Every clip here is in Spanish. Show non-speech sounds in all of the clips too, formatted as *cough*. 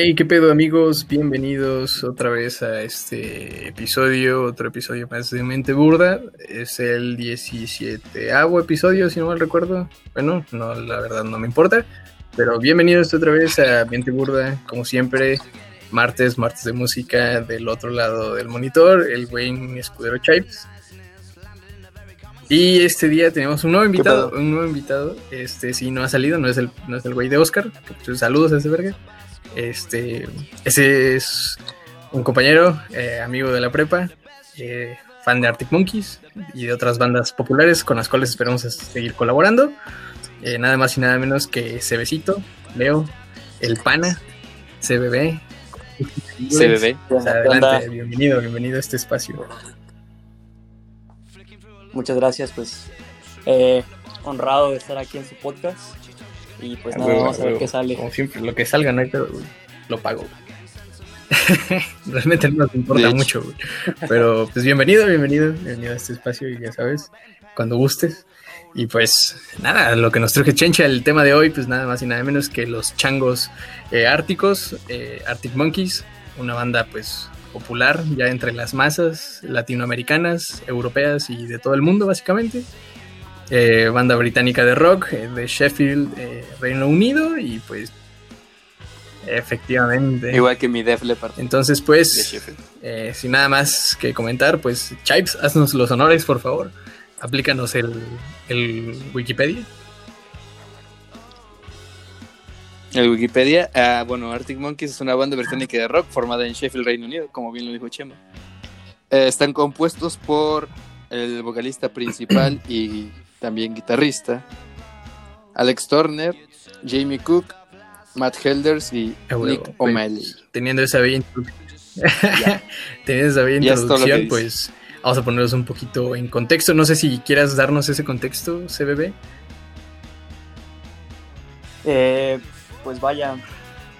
Hey, qué pedo amigos, bienvenidos otra vez a este episodio, otro episodio más de Mente Burda. Es el 17 episodio, si no mal recuerdo. Bueno, no, la verdad no me importa. Pero bienvenidos otra vez a Mente Burda, como siempre, martes, martes de música del otro lado del monitor, el Wayne Escudero Chipes. Y este día tenemos un nuevo invitado, un nuevo invitado. Este sí no ha salido, no es el, no es el güey de Oscar. Pues, saludos a ese verga. Este, ese es un compañero, eh, amigo de la prepa, eh, fan de Arctic Monkeys y de otras bandas populares con las cuales esperamos seguir colaborando. Eh, nada más y nada menos que Cebecito, Leo, El Pana, CBB. CBB. adelante, bienvenido, bienvenido a este espacio. Muchas gracias, pues honrado de estar aquí en su podcast. Y pues nada, vamos a ver qué sale. Como siempre, lo que salga, no hay pedo, Lo pago, *laughs* Realmente no nos importa mucho, güey. Pero pues bienvenido, bienvenido, bienvenido a este espacio y ya sabes, cuando gustes. Y pues nada, lo que nos truje Chencha, el tema de hoy, pues nada más y nada menos que los changos eh, árticos, eh, Arctic Monkeys, una banda pues popular ya entre las masas latinoamericanas, europeas y de todo el mundo básicamente. Eh, banda británica de rock eh, de Sheffield, eh, Reino Unido, y pues efectivamente. Igual que mi Def Leppard. Entonces, pues, sin nada más que comentar, pues, Chipes, haznos los honores, por favor. Aplícanos el, Wikipedia. El Wikipedia, ah, bueno, Arctic Monkeys es una banda británica de rock formada en Sheffield, Reino Unido, como bien lo dijo Chema. están compuestos por el vocalista principal y también guitarrista, Alex Turner, Jamie Cook, Matt Helders y Nick O'Malley. Teniendo esa bella *laughs* *laughs* Teniendo esa introducción, pues vamos a ponernos un poquito en contexto. No sé si quieras darnos ese contexto, CBB. Eh, pues vaya,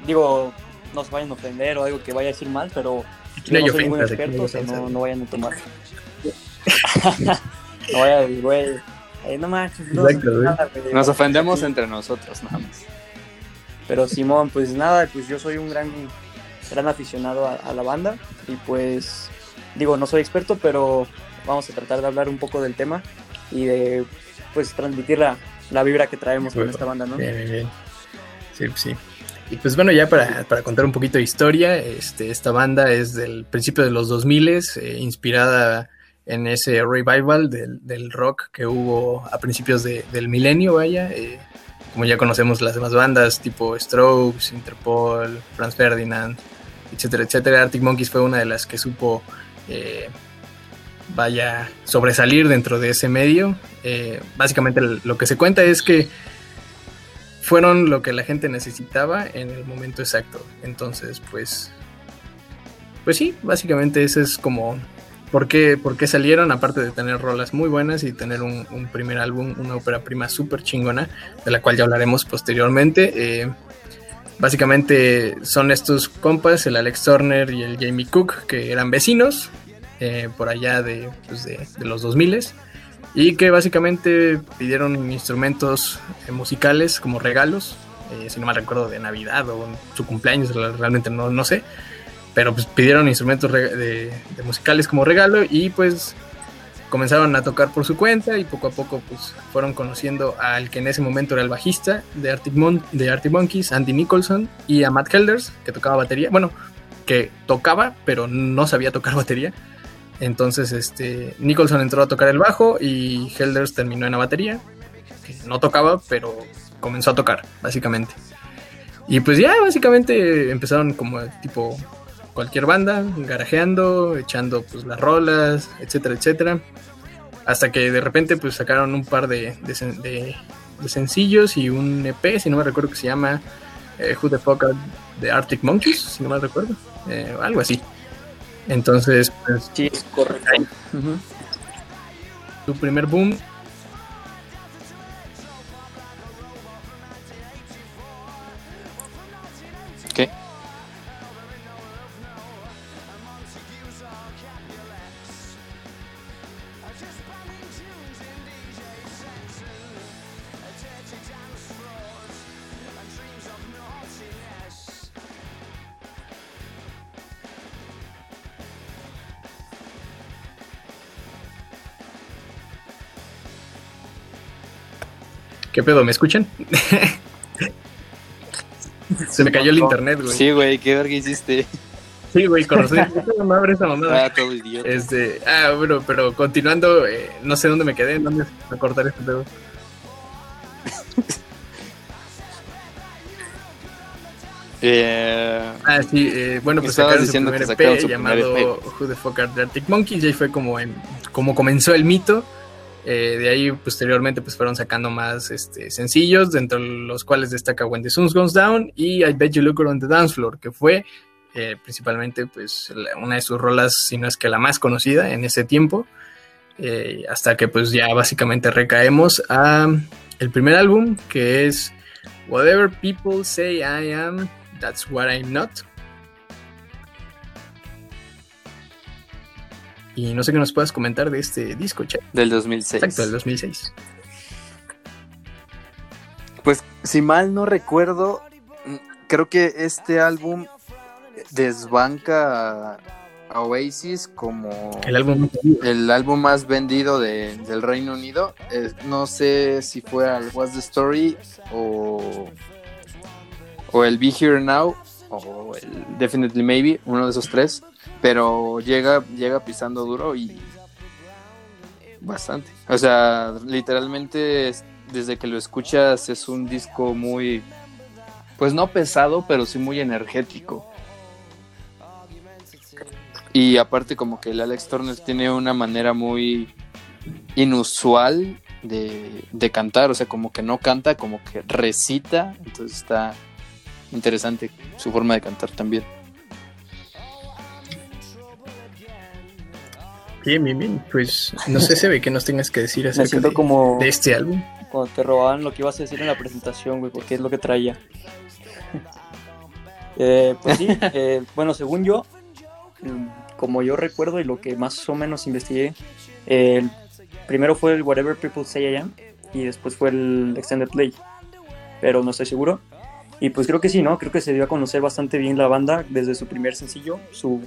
digo, no se vayan a ofender o algo que vaya a decir mal, pero no, no soy muy experto, no, no vayan a tomar. *laughs* no vaya güey no Nos ofendemos entre nosotros, nada más. Pero Simón, pues nada, pues yo soy un gran, gran aficionado a, la banda y pues digo, no soy experto, pero vamos a tratar de hablar un poco del tema y de pues transmitir la, la vibra que traemos con esta banda, ¿no? Bien, bien, bien. Sí, sí. Y pues bueno, ya para, para, contar un poquito de historia, este, esta banda es del principio de los 2000, eh, inspirada en ese revival del, rock que hubo a principios del milenio, vaya. Eh, como ya conocemos las demás bandas, tipo Strokes, Interpol, Franz Ferdinand, etcétera, etcétera. Arctic Monkeys fue una de las que supo, eh, vaya, sobresalir dentro de ese medio. Eh, básicamente lo que se cuenta es que fueron lo que la gente necesitaba en el momento exacto. Entonces, pues, pues sí, básicamente ese es como por qué, salieron, aparte de tener rolas muy buenas y tener un, primer álbum, una ópera prima súper chingona, de la cual ya hablaremos posteriormente. Eh, básicamente son estos compas, el Alex Turner y el Jamie Cook, que eran vecinos eh, por allá de, pues de, los 2000 y que básicamente pidieron instrumentos eh, musicales como regalos, si no mal recuerdo, de Navidad o su cumpleaños, realmente no, no sé pero pues pidieron instrumentos de, musicales como regalo y pues comenzaron a tocar por su cuenta y poco a poco pues fueron conociendo al que en ese momento era el bajista de Arctic, de Arctic Monkeys, Andy Nicholson, y a Matt Helders, que tocaba batería, bueno, que tocaba, pero no sabía tocar *laughs* batería. Entonces, este, Nicholson entró a tocar el bajo y Helders terminó en la batería, que no tocaba, pero comenzó a tocar, básicamente. Y pues ya, básicamente empezaron como tipo cualquier banda, garajeando, echando pues las rolas, etcétera, etcétera. Hasta que de repente pues sacaron un par de, de, sencillos y un EP, si no me recuerdo que se llama eh, Who the Fuck the Arctic Monkeys, si no me recuerdo, eh, algo así. Entonces, pues... Sí, correcto. Su primer boom pedo? ¿Me escuchan? *laughs* Se me cayó el internet, güey. Sí, güey, qué verga hiciste. Sí, güey, conocí. *laughs* no abre esa mamada. Ah, todo idiota. Este, ah, bueno, pero continuando, eh, no sé dónde me quedé, dónde a cortar este pedo. *laughs* Eh, Ah, sí, eh, bueno, pues sacaron su diciendo primer que EP su llamado primer Who the Fuck Are the Arctic Monkeys, y ahí fue como, en, como comenzó el mito. Eh, de ahí, posteriormente, pues fueron sacando más este, sencillos, dentro de los cuales destaca When the Sun Goes Down y I Bet You Look on the Dance Floor, que fue eh, principalmente pues una de sus rolas, si no es que la más conocida en ese tiempo, eh, hasta que pues ya básicamente recaemos a el primer álbum, que es Whatever People Say I Am, That's What I'm Not. Y no sé qué nos puedas comentar de este disco, chat. del 2006. Exacto, del 2006. Pues, si mal no recuerdo, mm, creo que este álbum desbanca a, a Oasis como El álbum el álbum más vendido de- del Reino Unido. Eh, no sé si fue al What's the Story o, o el Be Here Now o el Definitely Maybe, uno de esos tres. Pero llega, llega pisando duro y bastante. O sea, literalmente es- desde que lo escuchas es un disco muy, pues no pesado, pero sí muy energético. Y aparte como que el Alex Turner tiene una manera muy inusual de, de cantar, o sea, como que no canta, como que recita, entonces está interesante su forma de cantar también. Bien, bien, bien. Pues no sé, se ve que nos tengas que decir Me acerca siento de, como de este álbum. cuando te robaban lo que ibas a decir en la presentación, güey, porque es lo que traía. *laughs* Eh, pues sí, eh, bueno, según yo, mm, como yo recuerdo y lo que más o menos investigué, eh, primero fue el Whatever People Say I Am y después fue el Extended Play, pero no estoy seguro. Y pues creo que sí, ¿no? Creo que se dio a conocer bastante bien la banda desde su primer sencillo, su,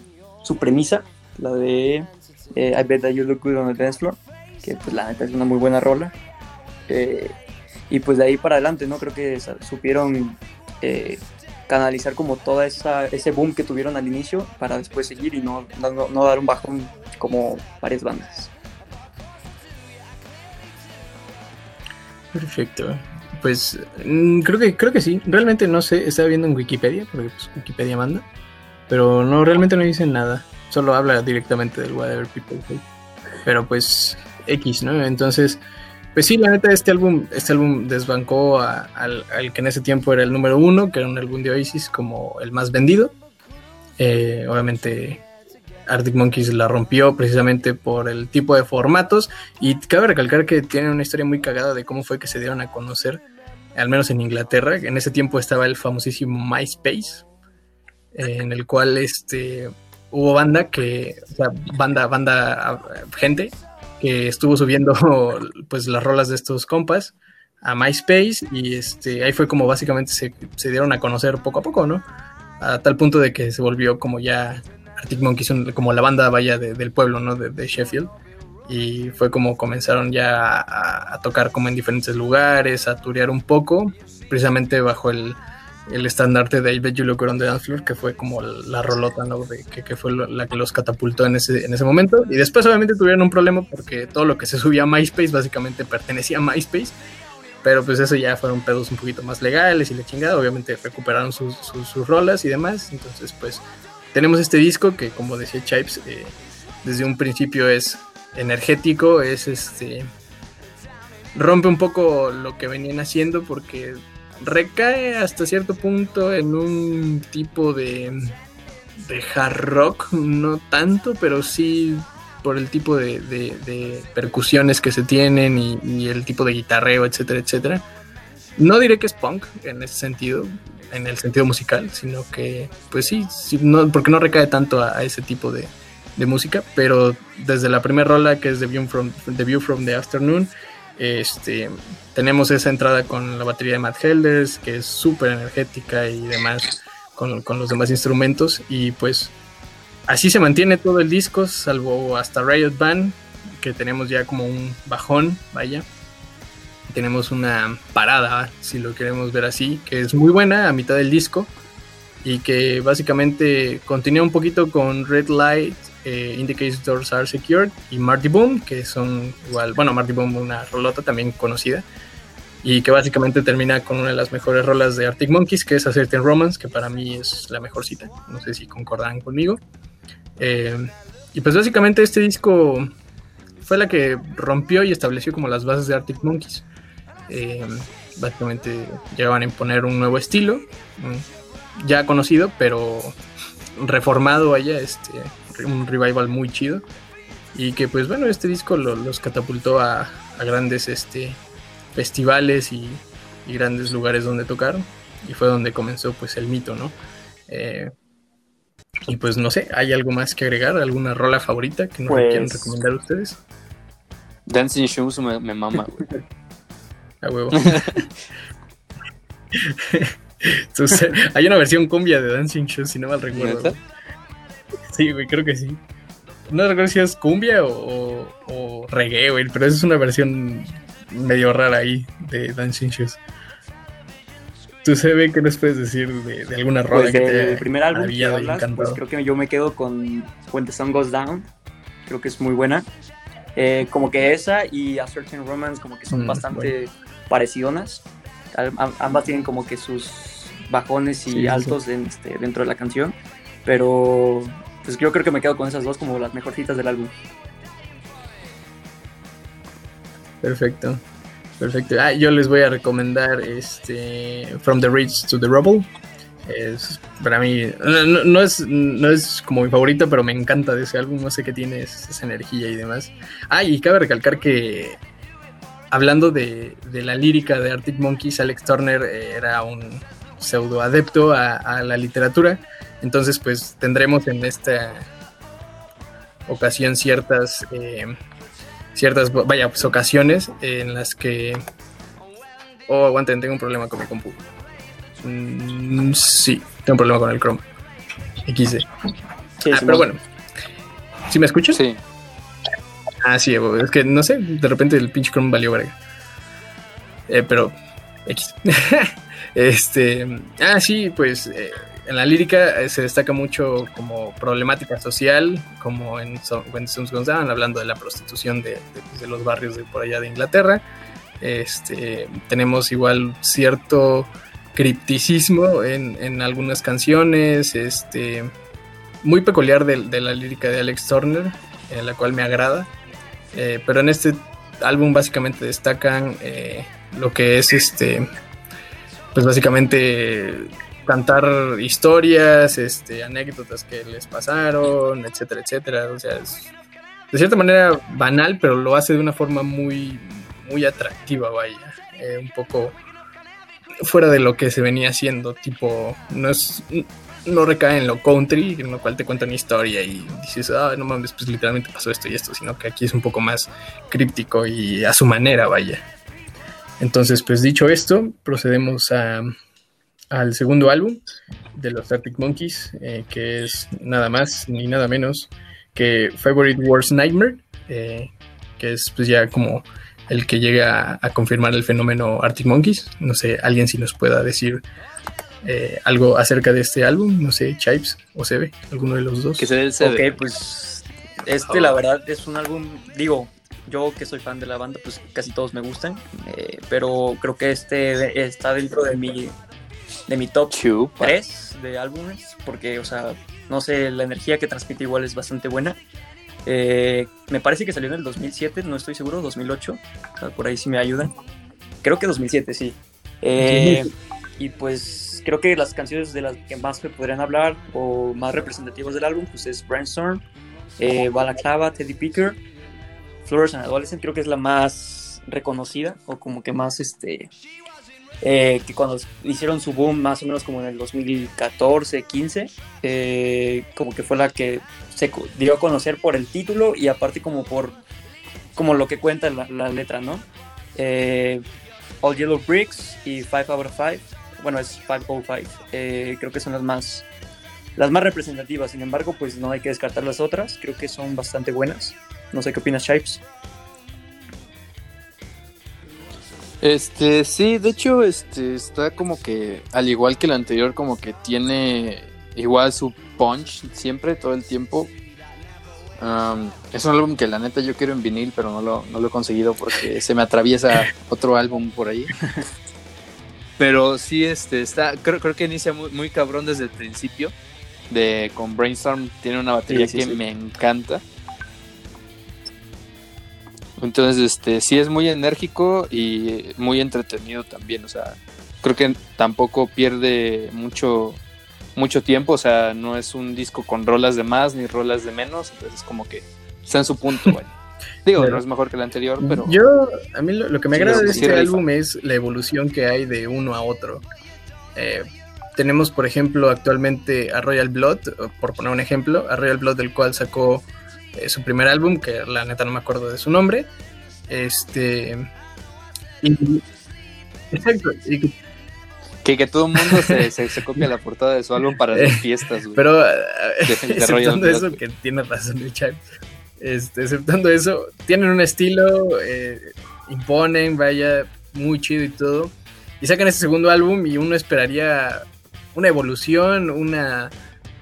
su premisa, la de eh, I Bet That You Look Good on the Dance Floor, que pues la neta es una muy buena rola. Eh, y pues de ahí para adelante, ¿no? Creo que supieron eh, canalizar como esa ese boom que tuvieron al inicio para después seguir y no, no, no dar un bajón como varias bandas. Perfecto. Pues mm, creo que creo que sí. Realmente no sé, estaba viendo en Wikipedia, porque pues, Wikipedia manda. Pero no, realmente no dicen nada. Solo habla directamente del Whatever People Say. Pero pues X, ¿no? Entonces, pues sí, la neta, este álbum, este álbum desbancó al, que en ese tiempo era el número uno, que era un álbum de Oasis como el más vendido. Eh, obviamente Arctic Monkeys la rompió precisamente por el tipo de formatos y cabe recalcar que tienen una historia muy cagada de cómo fue que se dieron a conocer, al menos en Inglaterra. En ese tiempo estaba el famosísimo MySpace, eh, en el cual este, hubo banda que, o sea, banda, banda, ah, gente que estuvo subiendo *laughs* pues las rolas de estos compas a MySpace y este, ahí fue como básicamente se, se dieron a conocer poco a poco, ¿no? A tal punto de que se volvió como ya Arctic Monkeys, como la banda vaya de- del pueblo, ¿no? De, de Sheffield. Y fue como comenzaron ya a, a tocar como en diferentes lugares, a turear un poco, precisamente bajo el, el estandarte de I Bet You Look Floor, que fue como la rolota, ¿no? De, que, que fue la que los catapultó en ese, en ese momento. Y después obviamente tuvieron un problema porque todo lo que se subía a MySpace básicamente pertenecía a MySpace. Pero pues eso ya fueron pedos un poquito más legales y la chingada. Obviamente recuperaron sus, sus, sus rolas y demás. Entonces pues tenemos este disco que como decía Chipes, eh, desde un principio es energético, es este... Rompe un poco lo que venían haciendo porque recae hasta cierto punto en un tipo de, de hard rock, no tanto, pero sí por el tipo de, de- percusiones que se tienen y, el tipo de guitarreo, etcétera, etcétera. No diré que es punk en ese sentido, en el sentido musical, sino que, pues sí, sí, porque no recae tanto a, a ese tipo de, de música, pero desde la primera rola que es The View from The, View from the Afternoon, este, tenemos esa entrada con la batería de Matt Helders, que es súper energética y demás, con, con los demás instrumentos, y pues así se mantiene todo el disco, salvo hasta Riot Band, que tenemos ya como un bajón, vaya. tenemos una parada, si lo queremos ver así, que es muy buena a mitad del disco y que básicamente continúa un poquito con Red Light, eh, Indicates Doors Are Secured y Marty Boom, que son igual, bueno, Marty Boom una rolota también conocida y que básicamente termina con una de las mejores rolas de Arctic Monkeys, que es A Certain Romance, que para mí es la mejor cita, no sé si concordan conmigo. Eh, y pues básicamente este disco fue la que rompió y estableció como las bases de Arctic Monkeys. Eh, básicamente llegaban a imponer un nuevo estilo, ya conocido, pero reformado allá, este, un revival muy chido. Y que pues bueno, este disco los catapultó a, grandes este, festivales y, grandes lugares donde tocaron. Y fue donde comenzó pues el mito, ¿no? Eh, y pues no sé, ¿hay algo más que agregar? ¿Alguna rola favorita que nos quieran pues recomendar ustedes? Dancing Shoes me, me mama, güey. *laughs* A huevo. *laughs* *laughs* hay una versión cumbia de Dancing Shoes, si no mal recuerdo. Sí, güey, creo que sí. No recuerdo si es cumbia o, o, reggae, güey, pero es una versión medio rara ahí de Dancing Shoes. ¿Tú sabes qué nos puedes decir de, alguna rola pues que te el primer álbum que hablas, pues creo que yo me quedo con When the Sun Goes Down. Creo que es muy buena. Eh, como que esa y A Certain Romance como que son mm, bastante parecidonas. Ambas tienen como que sus bajones y altos este, dentro de la canción. Pero pues yo creo que me quedo con esas dos como las mejorcitas del álbum. Perfecto. Perfecto. Ah, yo les voy a recomendar este From the Rich to the Rubble. Es para mí no, es, no es como mi favorito, pero me encanta de ese álbum. No sé qué tiene esa energía y demás. Ah, y cabe recalcar que hablando de, la lírica de Arctic Monkeys, Alex Turner era un pseudo adepto a, la literatura. Entonces, pues tendremos en esta ocasión ciertas, eh, ciertas, vaya, pues, ocasiones en las que... Oh, aguanten, tengo un problema con mi compu. Mm, sí, tengo un problema con el Chrome. XD. Sí, ah, pero bueno. ¿Sí me escuchas? Sí. Ah, sí, es que no sé, de repente el pinche Chrome valió verga. Eh, pero X. *laughs* este, ah, sí, pues eh, en la lírica eh, se destaca mucho como problemática social, como en When Suns hablando de la prostitución de, de, los barrios de por allá de Inglaterra. Este, tenemos igual cierto cripticismo en, en algunas canciones, este, muy peculiar de, de, la lírica de Alex Turner, en la cual me agrada. Eh, pero en este álbum básicamente destacan eh, lo que es este, pues básicamente cantar historias, este, anécdotas que les pasaron, etcétera, etcétera. O sea, es de cierta manera banal, pero lo hace de una forma muy, muy atractiva, vaya. Eh, un poco fuera de lo que se venía haciendo, tipo, no es no recae en lo country, en lo cual te cuentan historia y dices, ah, no mames, pues literalmente pasó esto y esto, sino que aquí es un poco más críptico y a su manera, vaya. Entonces, pues dicho esto, procedemos a, al segundo álbum de los Arctic Monkeys, eh, que es nada más ni nada menos que Favorite Worst Nightmare, eh, que es pues ya como el que llega a, confirmar el fenómeno Arctic Monkeys. No sé, alguien si nos pueda decir eh, algo acerca de este álbum, no sé, Chipes o Sebe, alguno de los dos. Que se el Ok, pues este la verdad es un álbum, digo, yo que soy fan de la banda, pues casi todos me gustan, eh, pero creo que este está dentro de mi, de mi top 3 de álbumes, porque, o sea, no sé, la energía que transmite igual es bastante buena. Eh, me parece que salió en el 2007, no estoy seguro, 2008, por ahí sí me ayudan. Creo que 2007, sí. y pues creo que las canciones de las que más me podrían hablar o más representativas del álbum pues es Brainstorm, eh, Balaclava, Teddy Picker, Flowers and Adolescent creo que es la más reconocida o como que más este eh, que cuando hicieron su boom más o menos como en el 2014, 15 eh, como que fue la que se dio a conocer por el título y aparte como por como lo que cuenta la, la letra, ¿no? Eh, All Yellow Bricks y Five Out of Five bueno, es 505, eh, creo que son las más, las más representativas, sin embargo, pues no hay que descartar las otras, creo que son bastante buenas. No sé qué opinas, Shipes. Este, sí, de hecho, este, está como que, al igual que el anterior, como que tiene igual su punch siempre, todo el tiempo. es un álbum que la neta yo quiero en vinil, pero no lo, no lo he conseguido porque se me atraviesa otro álbum por ahí. *laughs* Pero sí, este, está, creo, creo que inicia muy, muy cabrón desde el principio. De, con Brainstorm tiene una batería que me encanta. Entonces, este, sí es muy enérgico y muy entretenido también. O sea, creo que tampoco pierde mucho, mucho tiempo. O sea, no es un disco con rolas de más ni rolas de menos. Entonces, como que está en su punto, *laughs* güey. Digo, no es mejor que el anterior, pero. Yo, a mí lo, que me agrada de este álbum es la evolución que hay de uno a otro. Eh, tenemos, por ejemplo, actualmente a Royal Blood, por poner un ejemplo, a Royal Blood, del cual sacó eh, su primer álbum, que la neta no me acuerdo de su nombre. Este. exacto. que, que todo el mundo *laughs* se, se, copia la portada de su álbum para las fiestas, Pero, exceptando *laughs* eso, que tiene razón, Richard. Este, exceptando eso, tienen un estilo, eh, imponen, vaya, muy chido y todo. Y sacan este segundo álbum y uno esperaría una evolución, una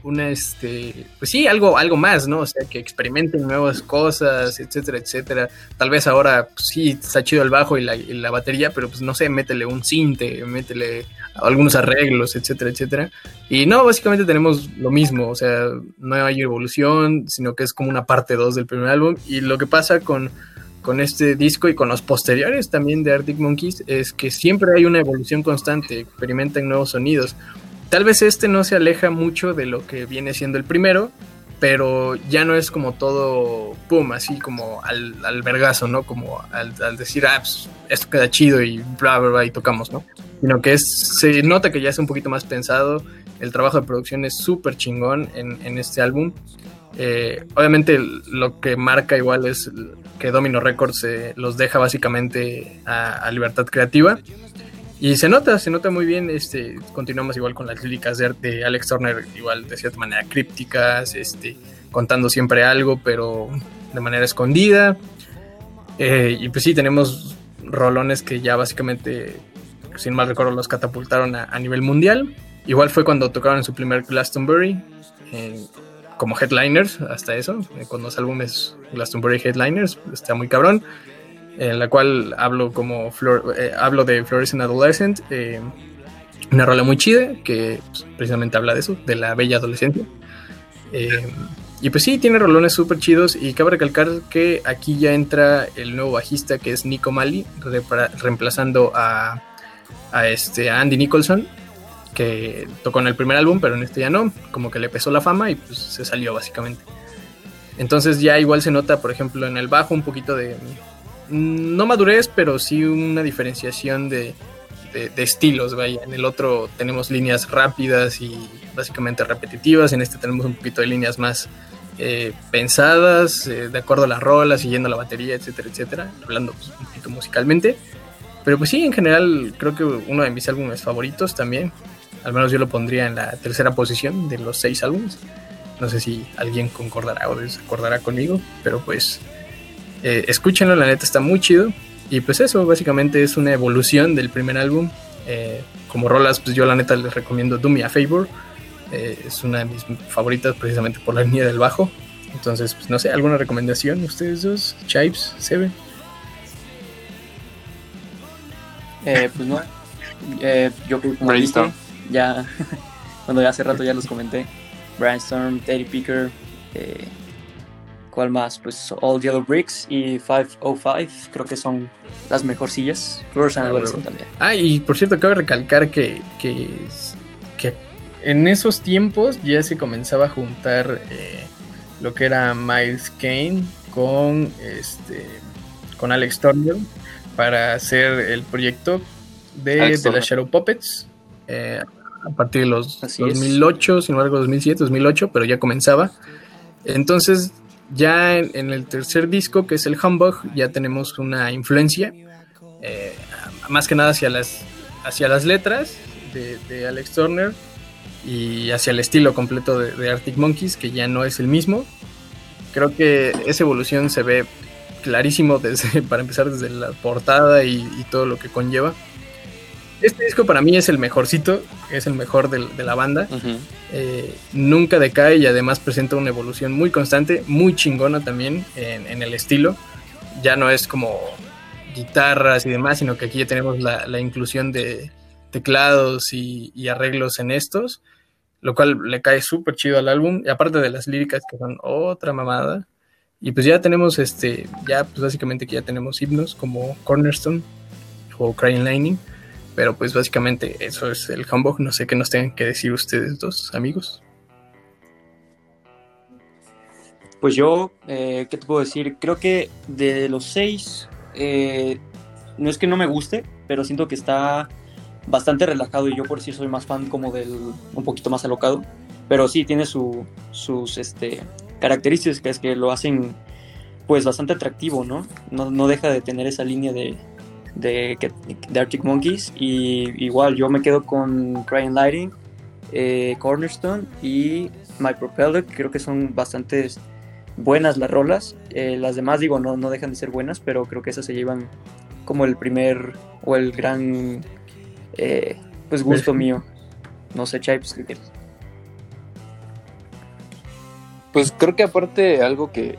una este pues sí algo algo más no o sea que experimenten nuevas cosas etcétera etcétera. Tal vez ahora pues, sí está chido el bajo y la, batería pero pues no sé métele un cinte métele algunos arreglos etcétera etcétera. Y no básicamente tenemos lo mismo o sea no hay evolución sino que es como una parte 2 del primer álbum. Y lo que pasa con con este disco y con los posteriores también de Arctic Monkeys es que siempre hay una evolución constante, experimentan nuevos sonidos. Tal vez este no se aleja mucho de lo que viene siendo el primero, pero ya no es como todo, pum, así como al, al ¿no? Como al, decir, ah, pues, esto queda chido y bla, bla, bla, y tocamos, ¿no? Sino que es, se nota que ya es un poquito más pensado, el trabajo de producción es súper chingón en, este álbum. Eh, obviamente lo que marca igual es que Domino Records eh, los deja básicamente a libertad creativa y se nota, se nota muy bien. Este, continuamos igual con las líricas de, Alex Turner, igual de cierta manera crípticas, este, contando siempre algo, pero de manera escondida. Eh, y pues sí, tenemos rolones que ya básicamente, sin mal recuerdo, los catapultaron a, nivel mundial. Igual fue cuando tocaron su primer Glastonbury, como headliners, hasta eso, eh, con los álbumes Glastonbury Headliners, está muy cabrón en la cual hablo como eh, hablo de Fluorescent Adolescent, eh, una rola muy chida que pues, precisamente habla de eso, de la bella adolescencia. Eh, y pues sí, tiene rolones súper chidos y cabe recalcar que aquí ya entra el nuevo bajista que es Nico Mali, reemplazando a, a, este, Andy Nicholson, que tocó en el primer álbum, pero en este ya no, como que le pesó la fama y pues se salió básicamente. Entonces ya igual se nota, por ejemplo, en el bajo un poquito de, no madurez, pero sí una diferenciación de, estilos, vaya. En el otro tenemos líneas rápidas y básicamente repetitivas, en este tenemos un poquito de líneas más eh, pensadas, eh, de acuerdo a las rolas, siguiendo la batería, etcétera, etcétera, hablando pues, un poquito musicalmente. Pero pues sí, en general creo que uno de mis álbumes favoritos también, al menos yo lo pondría en la tercera posición de los seis álbumes. No sé si alguien concordará o desacordará conmigo, pero pues eh, escúchenlo, la neta está muy chido. Y pues eso, básicamente es una evolución del primer álbum. Eh, como rolas, pues yo la neta les recomiendo Do Me a Favor. Eh, es una de mis favoritas precisamente por la línea del bajo. Entonces, pues no sé, ¿alguna recomendación ustedes dos? Chipes, Seven. Eh, pues no. yo como Brainstorm. ya, *laughs* cuando ya hace rato ya los comenté. Brainstorm, Teddy Picker, ¿Cuál más? Pues All Yellow Bricks y 505, creo que son las mejorcillas. Flores and también. Ah, y por cierto, cabe recalcar que, que, en esos tiempos ya se comenzaba a juntar eh, lo que era Miles Kane con, este, con Alex Turner para hacer el proyecto de, de las Shadow Puppets. Eh, a partir de los 2008, sin embargo 2007, 2008, pero ya comenzaba. Entonces ya en, el tercer disco, que es el Humbug, ya tenemos una influencia, eh, más que nada hacia las, hacia las letras de, Alex Turner y hacia el estilo completo de, Arctic Monkeys, que ya no es el mismo. Creo que esa evolución se ve clarísimo desde, *laughs* para empezar desde la portada y, todo lo que conlleva. Este disco para mí es el mejorcito, es el mejor de, la banda. Eh, nunca decae y además presenta una evolución muy constante, muy chingona también en, el estilo. Ya no es como guitarras y demás, sino que aquí ya tenemos la, inclusión de teclados y, y, arreglos en estos, lo cual le cae súper chido al álbum. Y aparte de las líricas que son otra mamada. Y pues ya tenemos este, ya pues básicamente que ya tenemos himnos como Cornerstone o Crying Lightning. Pero pues básicamente eso es el Humbug. No sé qué nos tengan que decir ustedes dos, amigos. Pues yo, eh, ¿qué te puedo decir? Creo que de los seis, eh, no es que no me guste, pero siento que está bastante relajado y yo por sí soy más fan como del un poquito más alocado. Pero sí, tiene su, sus, este, características que lo hacen pues bastante atractivo, ¿no? No, deja de tener esa línea de, de, Arctic Monkeys y igual yo me quedo con Crying Lighting, eh, Cornerstone y My Propeller, que creo que son bastante buenas las rolas. Eh, las demás digo no, no dejan de ser buenas, pero creo que esas se llevan como el primer o el gran eh, pues gusto mío. No sé, Chai, pues, ¿qué pues creo que aparte algo que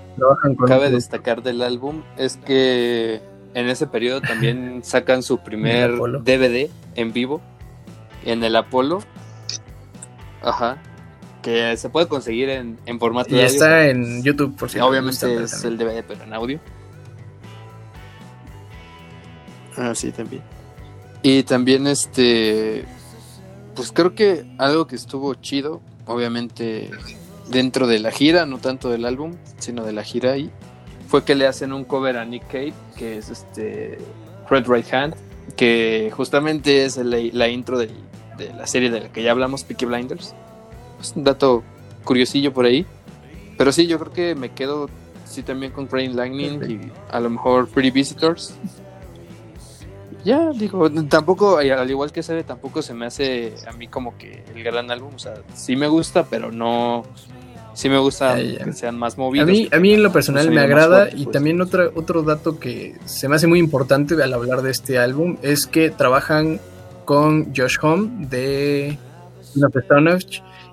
cabe destacar del álbum es que en ese periodo también *laughs* sacan su primer DVD en vivo en el Apolo. Ajá. Que se puede conseguir en, formato y está en YouTube, por si Obviamente es el DVD, pero en audio. Ah, sí, también. Y también este. Pues creo que algo que estuvo chido, obviamente dentro de la gira, no tanto del álbum, sino de la gira ahí, fue que le hacen un cover a Nick Cave, que es este Red Right Hand, que justamente es la, intro de, la serie de la que ya hablamos, Peaky Blinders. Es un dato curiosillo por ahí. Pero sí, yo creo que me quedo sí también con Rain Lightning y a lo mejor Pretty Visitors. Ya, digo, tampoco, al igual que ve tampoco se me hace a mí como que el gran álbum. O sea, sí me gusta, pero no, sí me gusta que sean más movidos. A mí, a mí en lo personal me agrada y pues. también otro, otro dato que se me hace muy importante al hablar de este álbum es que trabajan con Josh Home de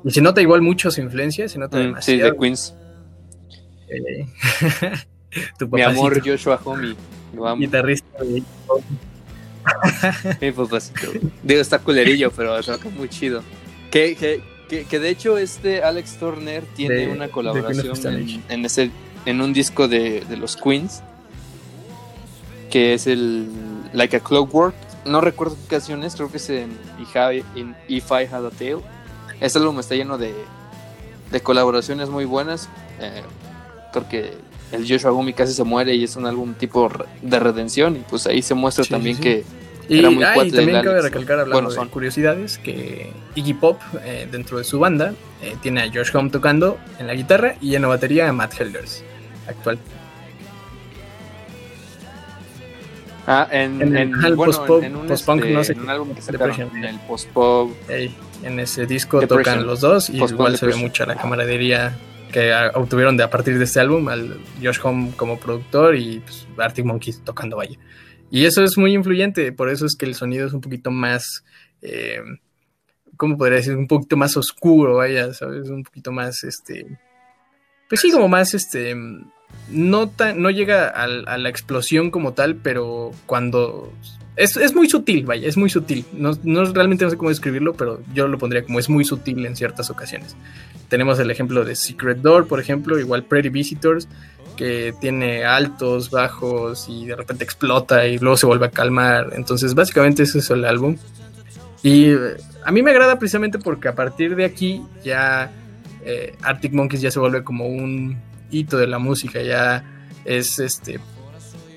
y se nota igual mucho su influencia, se nota mm, demasiado. Sí, de Queens. Eh, *laughs* Mi amor Joshua Home, lo amo. Guitarrista de Mi *laughs* papacito. Digo, está culerillo, pero toca muy chido. ¿Qué, qué, que, de hecho este Alex Turner tiene una colaboración en, ese, en un disco de, los Queens, que es el Like a Clockwork. No recuerdo qué canción es, creo que es en If I, Had a Tale. Este álbum está lleno de, de colaboraciones muy buenas. Eh, creo que el Joshua Gumi casi se muere y es un álbum tipo de redención y pues ahí se muestra también que y, también cabe recalcar, hablando de curiosidades, que Iggy Pop, eh, dentro de su banda, eh, tiene a Josh Home tocando en la guitarra y en la batería a Matt Helders, actual. Ah, en, el post-punk, no sé. En un álbum que se en el post-pop. en ese disco tocan los dos y igual se ve mucho la camaradería que obtuvieron de a partir de este álbum al Josh Home como productor y pues, Arctic Monkeys tocando vaya. Y eso es muy influyente, por eso es que el sonido es un poquito más, eh, ¿cómo podría decir? Un poquito más oscuro, vaya, ¿sabes? Un poquito más, este, pues sí, como más, este, no, no llega a, la explosión como tal, pero cuando... Es, es muy sutil, vaya, es muy sutil. No, no, realmente no sé cómo describirlo, pero yo lo pondría como es muy sutil en ciertas ocasiones. Tenemos el ejemplo de Secret Door, por ejemplo, igual Pretty Visitors que tiene altos, bajos y de repente explota y luego se vuelve a calmar. Entonces, básicamente ese es el álbum. Y eh, a mí me agrada precisamente porque a partir de aquí ya eh, Arctic Monkeys ya se vuelve como un hito de la música, ya es este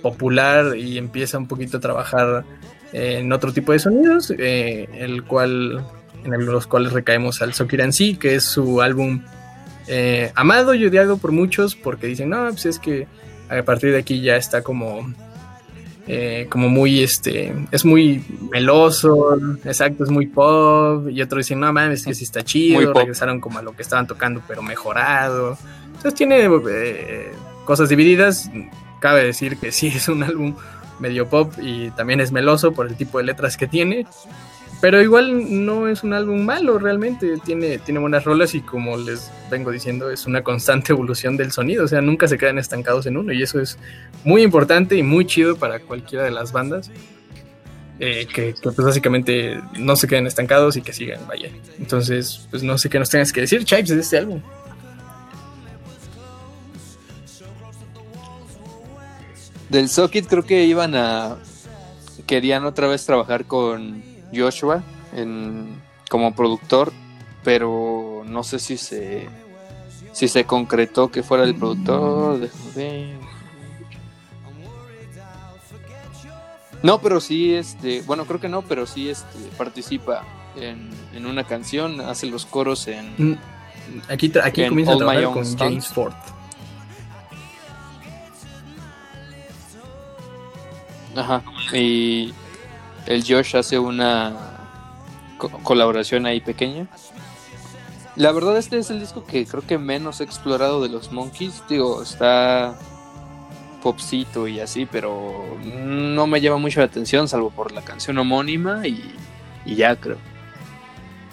popular y empieza un poquito a trabajar en otro tipo de sonidos, eh, el cual en los cuales recaemos al Sokiran sí, que es su álbum eh, amado y odiado por muchos porque dicen, no, pues es que a partir de aquí ya está como, eh, como muy, este, es muy meloso, exacto, es muy pop, y otros dicen, no mames, es que sí está chido, regresaron como a lo que estaban tocando, pero mejorado. Entonces tiene eh, cosas divididas. cabe decir que sí es un *laughs* álbum medio pop y también es meloso por el tipo de letras que tiene. Pero igual no es un álbum malo realmente, tiene, tiene buenas rolas y como les vengo diciendo es una constante *laughs* evolución del sonido, o sea, nunca se quedan estancados en uno y eso es muy importante y muy chido para cualquiera de las bandas. Eh, que, pues básicamente no se queden estancados y que sigan, vaya. Entonces, pues no sé qué nos tengas que decir, Chipes, de este álbum. Del Socket creo que iban a. Querían otra vez trabajar con Joshua en, como productor, pero no sé si se. Si se concretó que fuera el productor. No, pero sí, este. Bueno, creo que no, pero sí este, participa en, en una canción, hace los coros en. Mm, aquí, aquí comienza a trabajar con James Ford. Ajá. Y el Josh hace una colaboración ahí pequeña. La verdad este es el disco que creo que menos he explorado de los Monkeys. Digo, está popcito y así, pero no me llama mucho la atención, salvo por la canción homónima y, y ya creo.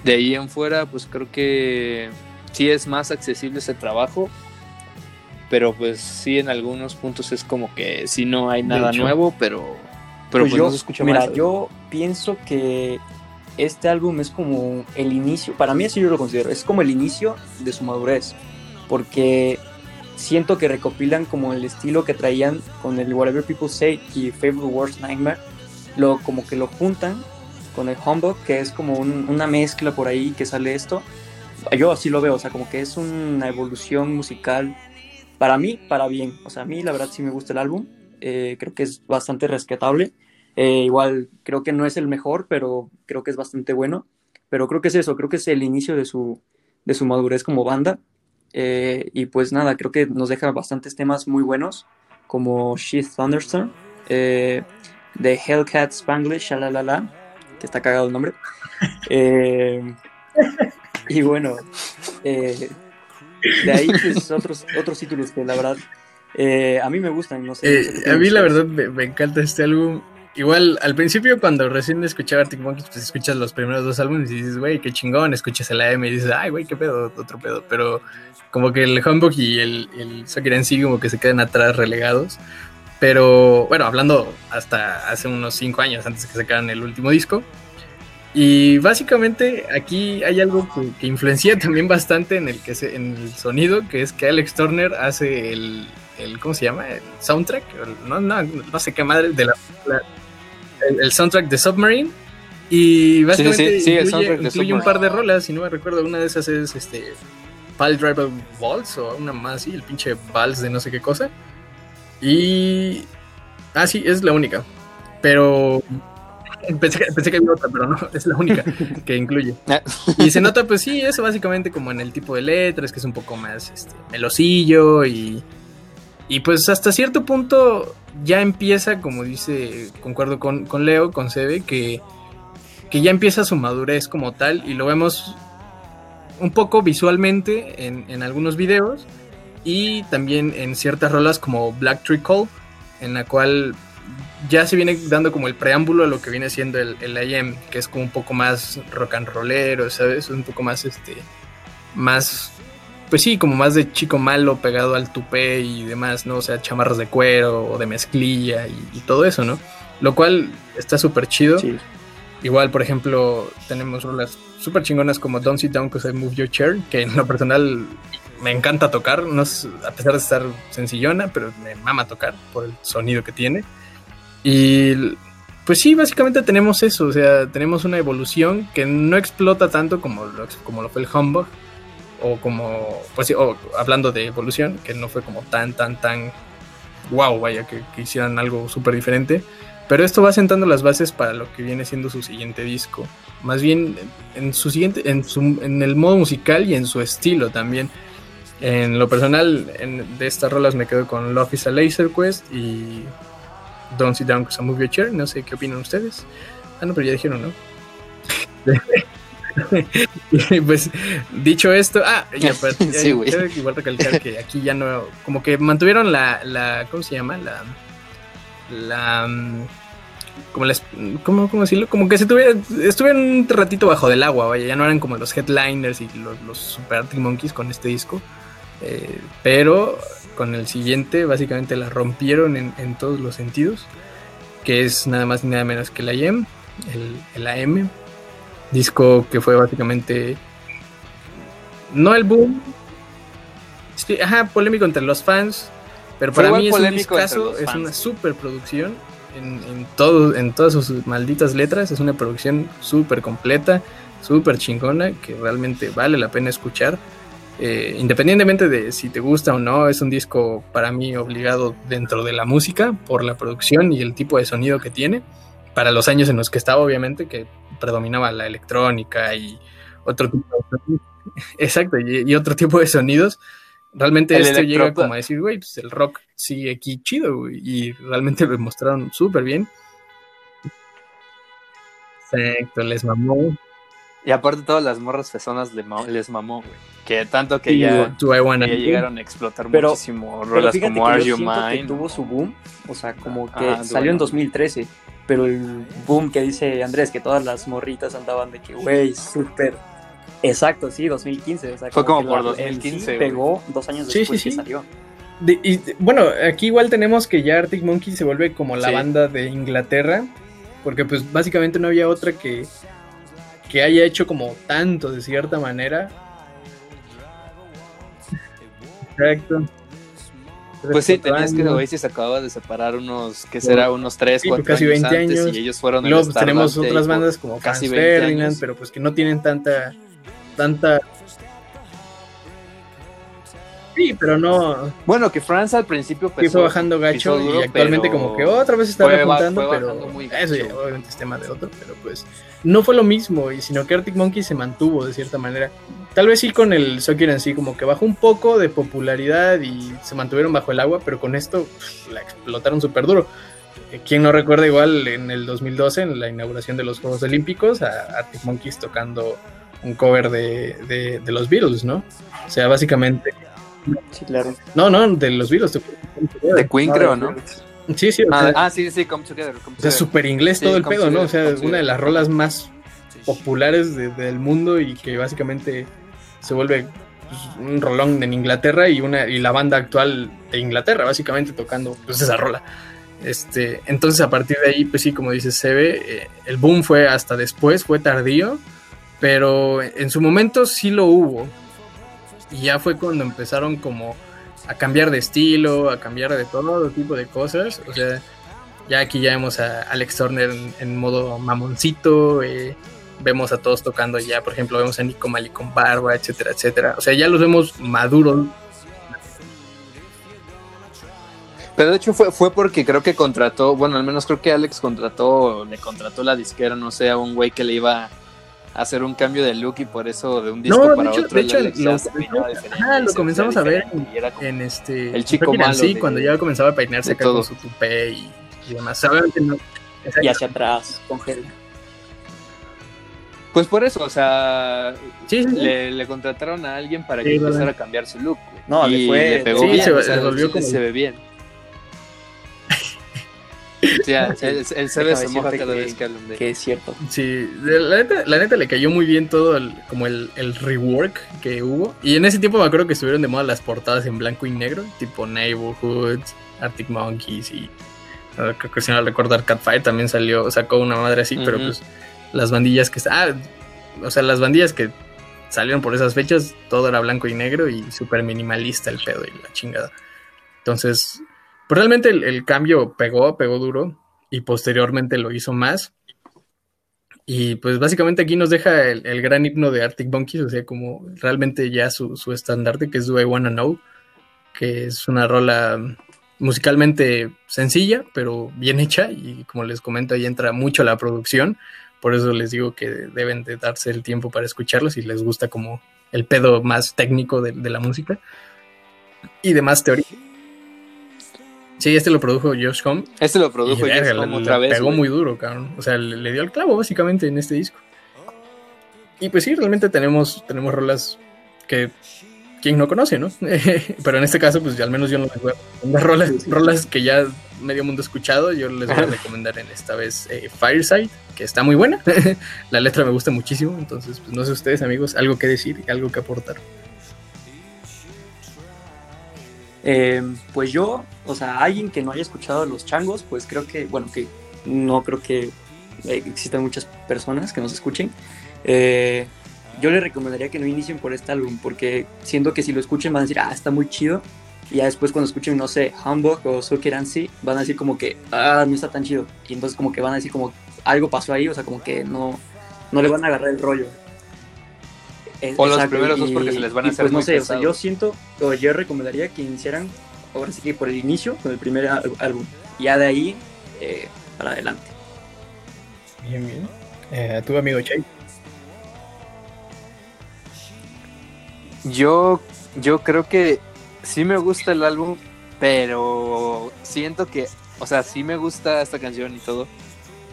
De ahí en fuera, pues creo que sí es más accesible ese trabajo pero pues sí en algunos puntos es como que sí no hay nada nuevo, pero, pero pues, pues no se escucha Mira, yo pienso que este álbum es como el inicio, para mí así yo lo considero, es como el inicio de su madurez, porque siento que recopilan como el estilo que traían con el Whatever People Say y Favorite Worst Nightmare, lo, como que lo juntan con el Humbug, que es como una mezcla por ahí que sale esto. Yo así lo veo, o sea, como que es una evolución musical para mí, para bien. O sea, a mí la verdad sí me gusta el álbum. Eh, creo que es bastante rescatable. Eh, igual creo que no es el mejor, pero creo que es bastante bueno. Pero creo que es eso, creo que es el inicio de su, de su madurez como banda. Eh, y pues nada, creo que nos deja bastantes temas muy buenos, como Sheath Thunderstorm, The Hellcat Spanglish, que está cagado el nombre. *laughs* y bueno, de ahí, pues, otros, otros títulos que la verdad eh, a mí me gustan, no sé. Eh, a mí la verdad me, encanta este álbum. Igual, al principio cuando recién escuchaba Arctic Monkeys, pues escuchas los primeros dos álbumes y dices, güey, qué chingón, escuchas el AM y dices, ay, güey, qué pedo, otro pedo. Pero como que el Humbug y el, el Soccer en sí como que se quedan atrás relegados. Pero bueno, hablando hasta hace unos cinco años antes de que sacaran el último disco, y básicamente aquí hay algo que, influencia *laughs* también bastante en el, que se, en el sonido, que es que Alex Turner hace el, el ¿cómo se llama? El soundtrack, no, no, no sé qué madre, de la, el, soundtrack de Submarine. Y básicamente incluye, un par de rolas, si no me recuerdo, una de esas es este Pile Driver Waltz o una más así, el pinche Vals de no sé qué cosa. Y... Ah, sí, es la única. Pero *laughs* Pensé, que había otra, pero no, *laughs* es la única que incluye. *laughs* Ah. y se nota, pues sí, eso básicamente como en el tipo de letras, que es un poco más este, melosillo y, y pues hasta cierto punto ya empieza, como dice, concuerdo con, con Leo, con Sebe, que, que ya empieza su madurez como tal y lo vemos un poco visualmente en, en algunos videos y también en ciertas rolas como Black Tree Call, en la cual ya se viene dando como el preámbulo a lo que viene siendo el, el AM, que es como un poco más rock and rollero, ¿sabes? Un poco más, este, más, pues sí, como más de chico malo pegado al tupé y demás, ¿no? O sea, chamarras de cuero o de mezclilla y, todo eso, ¿no? Lo cual está súper chido. Igual, por ejemplo, tenemos rolas súper chingonas como Don't Sit Down Cause I Move Your Chair, que en lo personal me encanta tocar, no a pesar de estar sencillona, pero me mama tocar por el sonido que tiene. Y pues sí, básicamente tenemos eso, o sea, tenemos una evolución que no explota tanto como lo, como lo fue el Humbug, o como, pues hablando de evolución, que no fue como tan, tan, tan, wow, vaya, que, hicieran algo súper diferente. Pero esto va sentando las bases para lo que viene siendo su siguiente disco. Más bien en su siguiente, en, su, en el modo musical y en su estilo también. En lo personal, de estas rolas me quedo con Love is a Laser Quest y Don't Sit Down Because I Move Your Chair. No sé qué opinan ustedes. Ah, no, pero ya dijeron, ¿no? *laughs* *laughs* pues dicho esto, ah, *laughs* ya, pues, Sí, quiero igual recalcar que aquí ya no, como que mantuvieron la, la ¿cómo se llama? La, la, mm, como les, ¿cómo, cómo decirlo? Como que se tuvieron, estuvieron un ratito bajo del agua, vaya, ya no eran como los headliners y los, los Super Arctic Monkeys con este disco, eh, pero con el siguiente básicamente la rompieron en, en todos los sentidos, que es nada más ni nada menos que la IEM, el, el AM, disco que fue básicamente no el boom, sí, ajá, polémico entre los fans, pero para mí es un discazo, es una super producción en, en, todo, en todas sus malditas letras, es una producción súper completa, súper chingona, que realmente vale la pena escuchar. Eh, independientemente de si te gusta o no, es un disco para mí obligado dentro de la música por la producción y el tipo de sonido que tiene. Para los años en los que estaba, obviamente, que predominaba la electrónica y otro tipo de sonidos. *laughs* Exacto, y, y otro tipo de sonidos. Realmente El esto llega como a decir, güey, pues el rock sigue aquí chido, güey, y realmente lo mostraron súper bien. Exacto, les mamó. Y aparte todas las morras fesonas les mamó, güey. Que tanto que ya, llegaron a explotar Pero- muchísimo. Pero Rolas fíjate como que Are yo You siento que Mine. tuvo su boom, o sea, como que Ajá, salió en bueno. 2013, pero el boom que dice Andrés, que todas las morritas andaban de que, güey, súper... Exacto, sí, 2015. O sea, Fue como que por la- 2015, en sí pegó dos años Sí, después sí, que salió. De- y, de- bueno, aquí igual tenemos que ya Arctic Monkey se vuelve como la Sí. banda de Inglaterra, porque pues básicamente no había otra que, que haya hecho como tanto de cierta manera. Exacto. Pues sí, tenías que. Oasis acababa de separar unos, que será? Unos 3, Sí, 4 casi años 20 antes años. y ellos fueron luego pues, tenemos otras bandas como casi Franz 20 Ferdinand, años. pero pues que no tienen tanta, tanta... Sí, pero no... Bueno, que Franz al principio Sí, pesó, fue bajando gacho duro, y actualmente como que otra vez está repuntando, pero muy eso ya obviamente es tema de otro, pero pues no fue lo mismo, y sino que Arctic Monkey se mantuvo de cierta manera. Tal vez sí con el Soccer en sí, como que bajó un poco de popularidad y se mantuvieron bajo el agua, pero con esto pff, la explotaron súper duro. Eh, ¿Quién no recuerda igual en el 2012, en la inauguración de los Juegos Olímpicos, a Arctic Monkeys tocando un cover de, de- de los Beatles, ¿no? O sea, básicamente... Sí, claro. No, no, de los Beatles. De Queen, creo, ¿no? Sí, sí, o Ah, sea, ah, sí, sí, Come Together. Come o sea, Together. súper inglés Sí, todo el pedo, ¿no? O Together, sea, es una de Together. las rolas más populares de- del mundo y que básicamente se vuelve pues, un rolón en Inglaterra y una y la banda actual de Inglaterra, básicamente tocando pues esa rola. Este, entonces a partir de ahí, pues sí, como dice Sebe, eh, el boom fue hasta después, fue tardío, pero en su momento sí lo hubo. Y ya fue cuando empezaron como a cambiar de estilo, a cambiar de todo tipo de cosas. O sea, ya aquí ya vemos a Alex Turner en, modo mamoncito. eh, vemos a todos tocando ya, por ejemplo, vemos a Nico Mali con barba, etcétera, etcétera. O sea, ya los vemos maduros. Pero de hecho fue, fue porque creo que contrató, bueno, al menos creo que Alex contrató, le contrató la disquera, no sé, a un güey que le iba hacer un cambio de look y por eso de un disco No, de para hecho- otro de hecho, lo- ya se peinaba diferente, ajá, lo comenzamos a ver En este. El chico malo Sí, de- cuando ya comenzaba a peinarse acá todo. con su tupé y, y demás. No. Y hacia atrás, con gel. Pues por eso, o sea, Sí, sí, sí. le, le contrataron a alguien para Sí, que empezara a cambiar su look. güey. No, le y fue- le pegó sí, bien, se- o sea, se volvió como- se ve bien. *laughs* Sí, el, el, CB se moja cada que- vez que hablan de Que es cierto. Sí, la neta, la neta le cayó muy bien todo el, como el, el rework que hubo. Y en ese tiempo me acuerdo que estuvieron de moda las portadas en blanco y negro, tipo Neighborhood, Arctic Monkeys y creo que si no recordar Catfire también salió, sacó una madre así, pero pues las bandillas que ah, o sea, las bandillas que salieron por esas fechas, todo era blanco y negro y súper minimalista el pedo y la chingada. Entonces, pues realmente el, cambio pegó, pegó duro y posteriormente lo hizo más. Y pues básicamente aquí nos deja el, gran himno de Arctic Monkeys, o sea, como realmente ya su, su estandarte, que es Do I Wanna Know, que es una rola musicalmente sencilla, pero bien hecha, y como les comento, ahí entra mucho la producción, por eso les digo que deben de darse el tiempo para escucharlo si les gusta como el pedo más técnico de, de la música y de más teoría. Sí, este lo produjo Josh Home Este lo y produjo verga, James Home le- otra vez. pegó muy duro, cabrón. O sea, le, le dio el clavo básicamente en este disco. y pues sí, realmente tenemos, tenemos rolas que quien no conoce, ¿no? *laughs* Pero en este caso, pues al menos yo no les voy a recomendar rolas, rolas que ya medio mundo ha escuchado. Yo les voy a recomendar en esta vez eh, Fireside, que está muy buena. *laughs* la letra me gusta muchísimo, entonces, pues no sé ustedes, amigos, algo que decir, algo que aportar. Eh, pues yo, o sea, alguien que no haya escuchado los changos, pues creo que, bueno, que no creo que existan muchas personas que nos escuchen. Eh, yo les recomendaría que no inicien por este álbum, porque siento que si lo escuchen van a decir, ah, está muy chido. Y ya después cuando escuchen, no sé, Hamburg o Sokeransi, van a decir como que, ah, no está tan chido. Y entonces como que van a decir como, algo pasó ahí, o sea, como que no, no le van a agarrar el rollo. O los primeros dos porque se les van a hacer pues no sé, o sea, yo siento, o yo recomendaría que iniciaran, ahora sí que por el inicio, con el primer álbum. Y ya de ahí, eh, para adelante. Bien, bien. Eh, tu amigo Chay. Yo, yo creo que sí me gusta el álbum, pero siento que, o sea, sí me gusta esta canción y todo,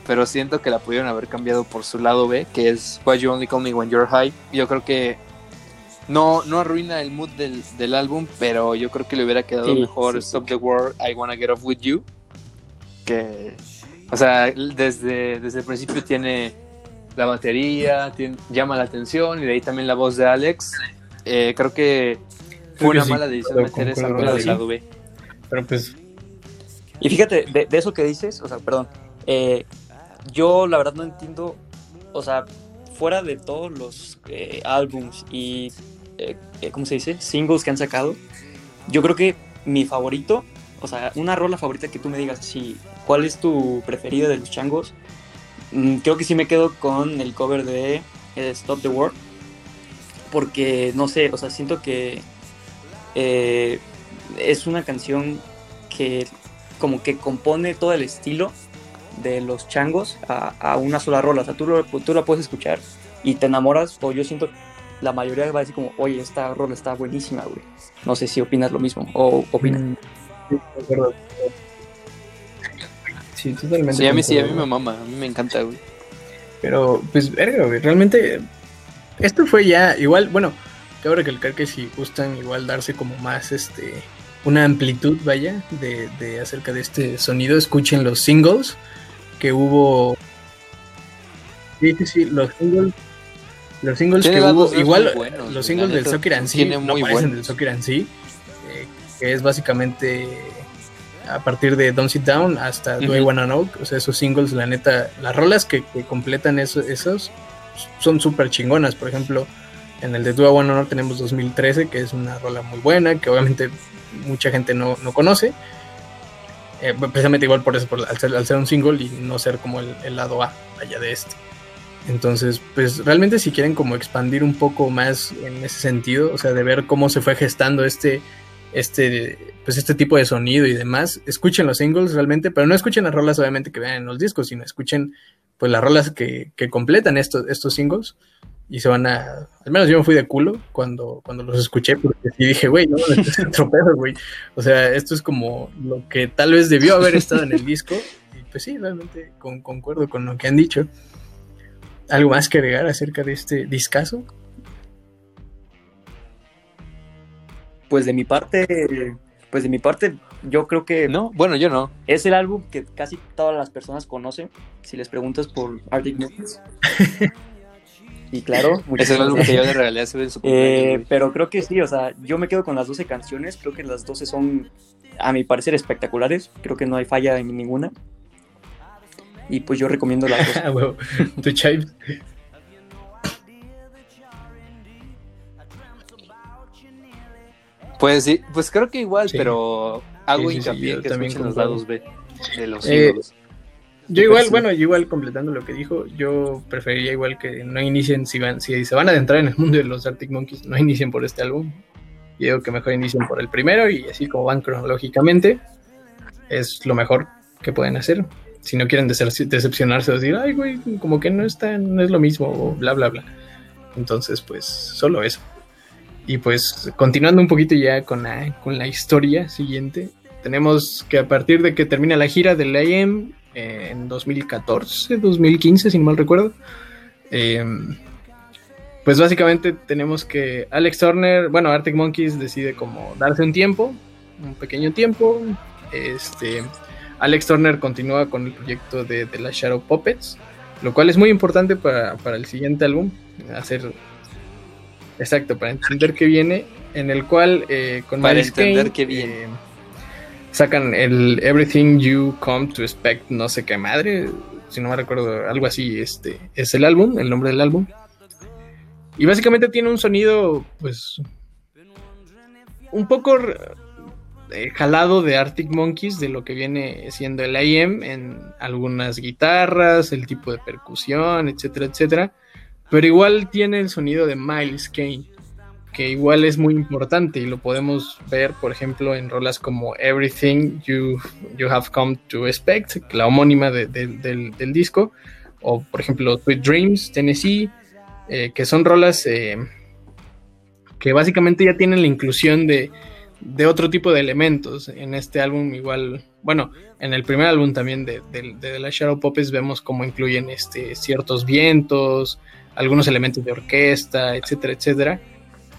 pero siento que la pudieron haber cambiado por su lado B, que es Why You Only Call Me When You're High. Yo creo que no, no arruina el mood del, álbum, pero yo creo que le hubiera quedado mejor Stop the War, I Wanna Get Off With You. Que, o sea, desde, desde el principio tiene la batería, llama la atención y de ahí también la voz de Alex. Eh, creo que fue una mala decisión meter esa rola del lado B. Pero pues. Y fíjate, de, eso que dices, o sea, perdón, eh, yo la verdad no entiendo, o sea, fuera de todos los eh, álbums y, eh, eh, ¿cómo se dice? Singles que han sacado, yo creo que mi favorito, o sea, una rola favorita que tú me digas, si, ¿cuál es tu preferido de los changos? Mm, creo que sí me quedo con el cover de Stop the War, porque, no sé, o sea, siento que es una canción que como que compone todo el estilo de los changos a, una sola rola. O sea, tú, tú la puedes escuchar y te enamoras, o yo siento la mayoría va a decir como, oye, esta rola está buenísima, güey. No sé si opinas lo mismo o opinas. Mm, sí, totalmente. Sí, a mí sí, a mí me mama, a mí me encanta, güey. Pero, pues, verga, güey, realmente, esto fue ya, igual, bueno, cabe recalcar que si gustan igual darse como más, este, una amplitud, vaya, de, de acerca de este sonido, escuchen los singles que hubo. Sí, sí, sí, los singles. Los singles que hubo. Igual, los singles del Soccer and sí, no parecen del Soccer and sí, eh, que es básicamente a partir de Don't Sit Down hasta Do I Wanna Know. O sea, esos singles, la neta, las rolas que, completan esos, esos son súper chingonas. Por ejemplo, en el de Do I Wanna Know tenemos 2013, que es una rola muy buena, que obviamente mucha gente no, no conoce. Eh, precisamente igual por eso, por, al, ser, un single y no ser como el, lado A allá de este. Entonces, pues realmente si quieren como expandir un poco más en ese sentido, o sea, de ver cómo se fue gestando este, este, pues este tipo de sonido y demás, escuchen los singles realmente, pero no escuchen las rolas obviamente que vean en los discos, sino escuchen pues las rolas que, que completan estos, estos singles y se van a. Al menos yo me fui de culo cuando, cuando los escuché, porque sí dije, güey, no, esto es tropedo, güey. O sea, esto es como lo que tal vez debió haber estado en el disco. Y pues sí, realmente concuerdo con lo que han dicho. ¿Algo más que agregar acerca de este discazo? Pues de mi parte, pues de mi parte, yo creo que. No, bueno, yo no. Es el álbum que casi todas las personas conocen. Si les preguntas por Arctic Monkeys. *laughs* Y claro, es el álbum que yo le regalé hace su eh, Pero creo que sí, o sea, yo me quedo con las 12 canciones. Creo que las 12 son, a mi parecer, espectaculares. Creo que no hay falla en ninguna. Y pues yo recomiendo las 12. bueno, tu chive. Pues sí, pues creo que igual, pero hago sí, hincapié que también los lados B de los eh, yo igual, bueno, yo igual completando lo que dijo, yo preferiría igual que no inicien, si, van, si se van a adentrar en el mundo de los Arctic Monkeys, no inicien por este álbum. Yo digo que mejor inicien por el primero y así como van cronológicamente, es lo mejor que pueden hacer. Si no quieren decepcionarse decir, ay, güey, como que no, está, no es lo mismo, o bla, bla, bla. Entonces, pues, solo eso. Y pues, continuando un poquito ya con la, con la historia siguiente, tenemos que a partir de que termina la gira del AM, en 2014, 2015, si no mal recuerdo. Em, pues básicamente tenemos que Alex Turner, bueno, Arctic Monkeys decide como darse un tiempo, un pequeño tiempo. Este, Alex Turner continúa con el proyecto de, de las Shadow Puppets, lo cual es muy importante para, para el siguiente álbum, hacer exacto, para entender qué viene, en el cual eh, con Para entender Kane, qué viene. eh, sacan el Everything You Come to Expect, no sé qué madre, si no me recuerdo, algo así, este es el álbum, el nombre del álbum. Y básicamente tiene un sonido, pues, un poco eh, jalado de Arctic Monkeys, de lo que viene siendo el IM en algunas guitarras, el tipo de percusión, etcétera, etcétera. Pero igual tiene el sonido de Miles Kane, que igual es muy importante y lo podemos ver, por ejemplo, en rolas como Everything You, you Have Come to Expect, la homónima de- de- del, del disco, o por ejemplo Sweet Dreams, Tennessee, eh, que son rolas eh, que básicamente ya tienen la inclusión de, de otro tipo de elementos. En este álbum igual, bueno, en el primer álbum también de, de, de la Shadow Puppets vemos cómo incluyen este, ciertos vientos, algunos elementos de orquesta, etcétera, etcétera.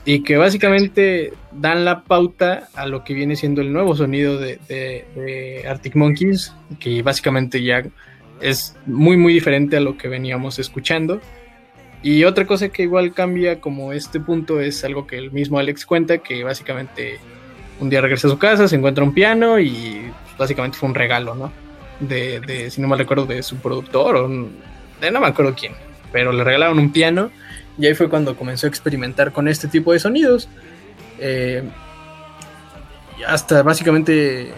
Y que básicamente dan la pauta a lo que viene siendo el nuevo sonido de- de Arctic Monkeys, que básicamente ya es muy muy diferente a lo que veníamos escuchando. Y otra cosa que igual cambia como este punto es algo que el mismo Alex cuenta, que básicamente un día regresa a su casa, se encuentra un piano y pues, básicamente fue un regalo, ¿no? De, de, si no me recuerdo, de su productor o un- de no me acuerdo quién, pero le regalaron un piano y ahí fue cuando comenzó a experimentar con este tipo de sonidos. Eh, hasta básicamente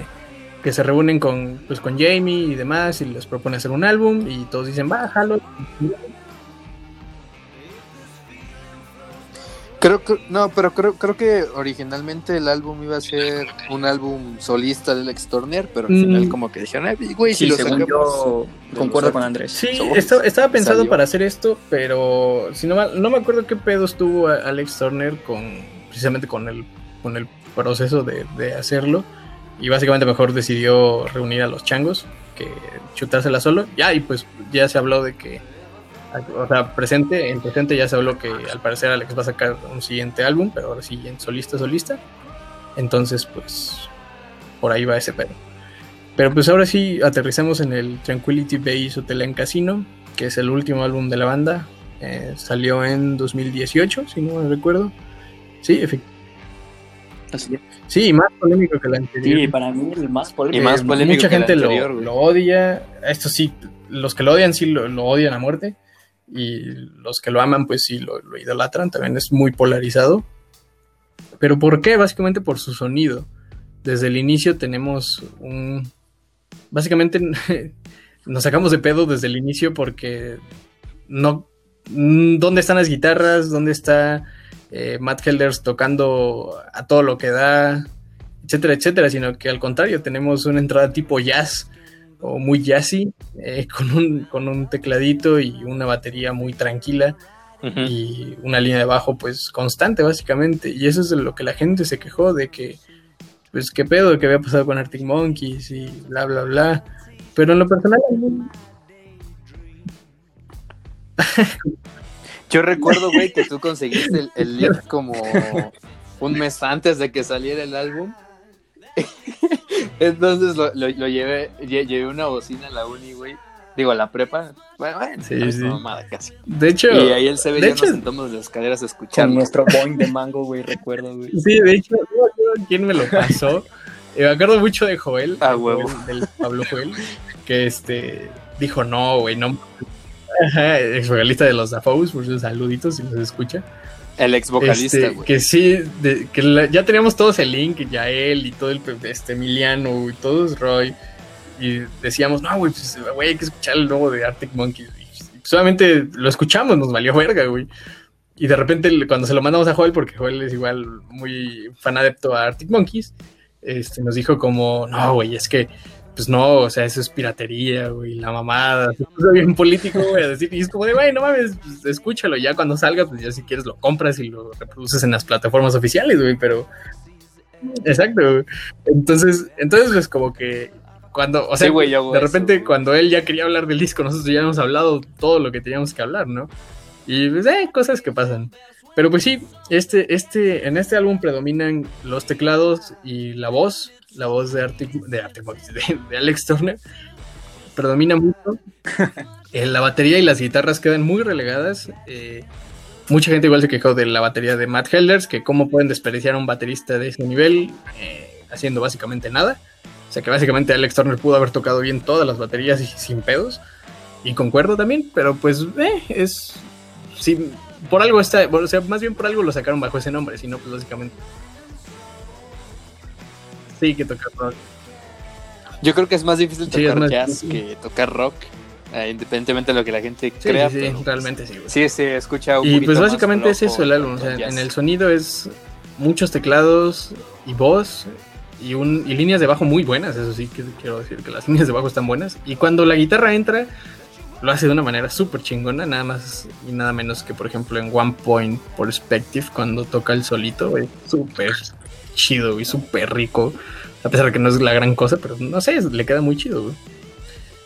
que se reúnen con, pues, con Jamie y demás y les propone hacer un álbum y todos dicen, bájalo. Creo que, no, pero creo, creo que originalmente el álbum iba a ser un álbum solista del ex Turner, pero al Mm. final como que dijeron, "Ay, güey, si Sí, lo según sacamos yo de concuerdo con Andrés. Sí, estaba, pensado salió. para hacer esto, pero si no, mal- no me acuerdo qué pedos tuvo Alex Turner con precisamente con el, con el proceso de, de hacerlo. Y básicamente mejor decidió reunir a los changos que chutársela solo. Ya, y pues ya se habló de que, o sea, presente, en presente ya se habló que al parecer Alex va a sacar un siguiente álbum, pero ahora sí en solista, solista. Entonces, pues, por ahí va ese pedo. Pero pues ahora sí aterrizamos en el Tranquility Base Hotel en Casino, que es el último álbum de la banda. Eh, salió en 2018, si no me recuerdo. Sí, efectivamente. Así es. Sí, más polémico que la anterior. Sí, para mí el más polémico. Y más polémico Mucha que el gente lo, anterior, güey. lo odia. Esto sí, los que lo odian sí lo, lo odian a muerte. Y los que lo aman, pues sí lo, idolatran. También es muy polarizado. ¿Pero por qué? Básicamente por su sonido. Desde el inicio tenemos un. Básicamente *laughs* nos sacamos de pedo desde el inicio porque no. ¿Dónde están las guitarras? ¿Dónde está eh, Matt Helders tocando a todo lo que da? etcétera, etcétera, sino que al contrario, tenemos una entrada tipo jazz o muy jazzy, eh, *laughs* con, un, con un tecladito y una batería muy tranquila y una línea de bajo pues constante básicamente. Y eso es de lo que la gente se quejó de que, pues qué pedo que había pasado con Arctic Monkeys y bla, bla, bla. Pero en lo personal, Yo recuerdo, güey, que tú conseguiste el, el link como un mes antes de que saliera el álbum. *laughs* Entonces lo, lo- lo llevé, lle- llevé una bocina a la uni, güey. Digo, a la prepa. Bueno, bueno, Sí, sí. mamada casi. de hecho, Y ahí él se ve, de ya hecho- nos sentamos en las escaleras a Con escucharlo. nuestro boing de mango, güey, recuerdo, güey. sí, de hecho, no me acuerdo quién me lo pasó. Eh, me acuerdo mucho de Joel, Ah, de huevo. Joel, del Pablo Joel, que este dijo, no, güey, no. Ajá, ex de los Dafoes, por sus saluditos si nos escucha. El ex vocalista, Este, güey. que sí, de- que la- ya teníamos todos el link, ya él y todo el este, Emiliano y todos Roy. Y decíamos, no, güey, pues, güey, hay que escuchar el nuevo de Arctic Monkeys. Y solamente lo escuchamos, nos valió verga, güey. Y de repente, cuando se lo mandamos a Joel, porque Joel es igual muy fan adepto a Arctic Monkeys, este, nos dijo como, no, güey, es que, pues no, o sea, eso es piratería, güey, la mamada. Puso bien político, güey, a decir, y es como de, güey, no mames, pues, escúchalo, ya cuando salga, pues ya si quieres lo compras y lo reproduces en las plataformas oficiales, güey, pero... Exacto, güey. Entonces, entonces, pues como que cuando, o sea, Sí, güey, yo hago de repente cuando él ya quería hablar del disco, nosotros ya hemos hablado todo lo que teníamos que hablar, ¿no? Y pues, eh, cosas que pasan. Pero pues sí, este, este, en este álbum predominan los teclados y la voz, la voz de, Arctic, de, Arctic de, de Alex Turner, predomina mucho. *laughs* Eh, la batería y las guitarras quedan muy relegadas. Eh, mucha gente igual se quejó de la batería de Matt Helders, que cómo pueden desperdiciar a un baterista de ese nivel eh, haciendo básicamente nada. O sea que básicamente Alex Turner pudo haber tocado bien todas las baterías y sin pedos. Y concuerdo también, pero pues eh, es... Sí, por algo está, o sea, más bien por algo lo sacaron bajo ese nombre, sino pues básicamente... Sí, que tocar rock. Yo creo que es más difícil tocar es más jazz difícil. que tocar rock, eh, independientemente de lo que la gente Sí, crea. sí, pues, realmente sí. güey. Sí, se escucha un Y pues básicamente es eso el álbum, o sea, en el sonido es muchos teclados y voz y, un, y líneas de bajo muy buenas, eso sí que quiero decir que las *laughs* líneas de bajo están buenas. Y cuando la guitarra entra, lo hace de una manera súper chingona, nada más y nada menos que por ejemplo en One Point Perspective, cuando toca el solito, güey, súper chido y súper rico, a pesar de que no es la gran cosa, pero no sé, le queda muy chido, güey.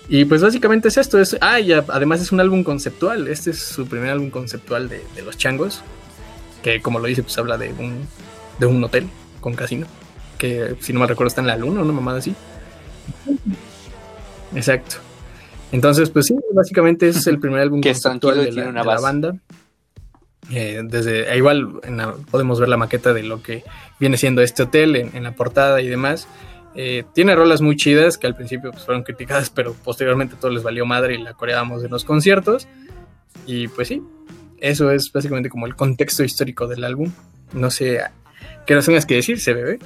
Y pues básicamente es esto. Es, ah, y además es un álbum conceptual. Este es su primer álbum conceptual de, de los changos. Que como lo dice, pues habla de un, de un hotel con casino. Que si no me recuerdo está en la luna, una mamada así. Exacto. Entonces, pues sí, básicamente es el primer álbum Que conceptual de la, de la banda. Eh, desde e igual en la- podemos ver la maqueta de lo que viene siendo este hotel en, en la portada y demás. Eh, tiene rolas muy chidas que al principio pues, fueron criticadas, *laughs* pero posteriormente todo les valió madre y la coreábamos en los conciertos. Y pues sí, eso es básicamente como el contexto histórico del álbum. No sé qué nos tengas que decir, se bebé.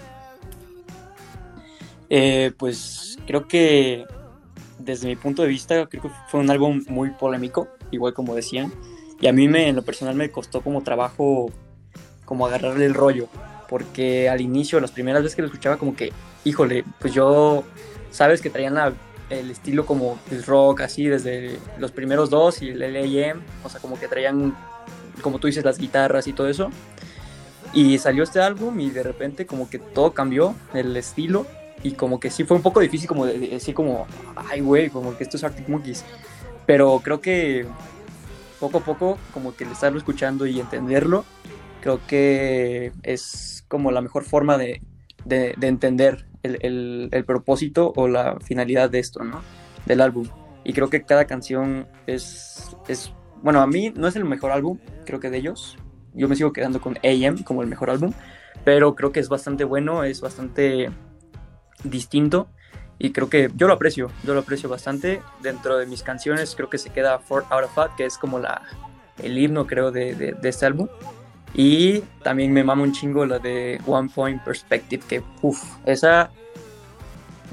Eh, pues creo que desde mi punto de vista, creo que fue un álbum muy polémico, igual como decían. Y a mí me, en lo personal me costó como trabajo como agarrarle el rollo. Porque al inicio, las primeras veces que lo escuchaba, como que, híjole, pues yo, sabes que traían la- el estilo como el rock, así, desde los primeros dos y el LAM, o sea, como que traían, como tú dices, las guitarras y todo eso. Y salió este álbum y de repente como que todo cambió, el estilo, y como que sí fue un poco difícil como de, de decir como, ay güey, como que esto es Arctic Monkeys. Pero creo que poco a poco, como que el estarlo escuchando y entenderlo, creo que es como la mejor forma de, de- de entender el, el- el propósito o la finalidad de esto, ¿no? Del álbum. Y creo que cada canción es, es, bueno, a mí no es el mejor álbum, creo que de ellos. Yo me sigo quedando con AM como el mejor álbum, pero creo que es bastante bueno, es bastante distinto y creo que yo lo aprecio, yo lo aprecio bastante. Dentro de mis canciones creo que se queda Fort Out of Fat, que es como la, el himno creo de, de- de este álbum. Y también me mama un chingo la de One Point Perspective, que uff, esa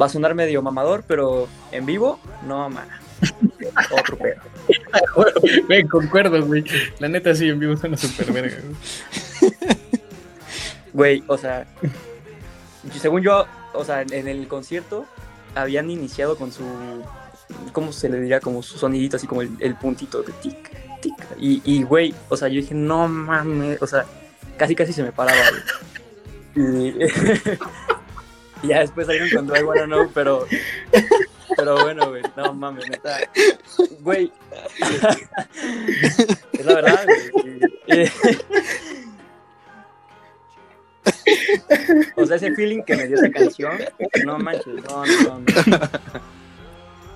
va a sonar medio mamador, pero en vivo, no mana. *laughs* Otro pedo. *laughs* Güey, concuerdo, güey. La neta sí, en vivo suena súper verga. güey. Güey, o sea, según yo, o sea, en el concierto habían iniciado con su, ¿cómo se le diría? Como su sonidito, así como el, puntito de tic, tic. Y, güey, o sea, yo dije, no mames, o sea, casi casi se me paraba. Y, *laughs* ya después salieron con Do I Wanna Know, pero, pero bueno, güey, no mames, neta. Güey, *laughs* es la verdad, güey. O sea, ese feeling que me dio esa canción, no manches, no, no, no.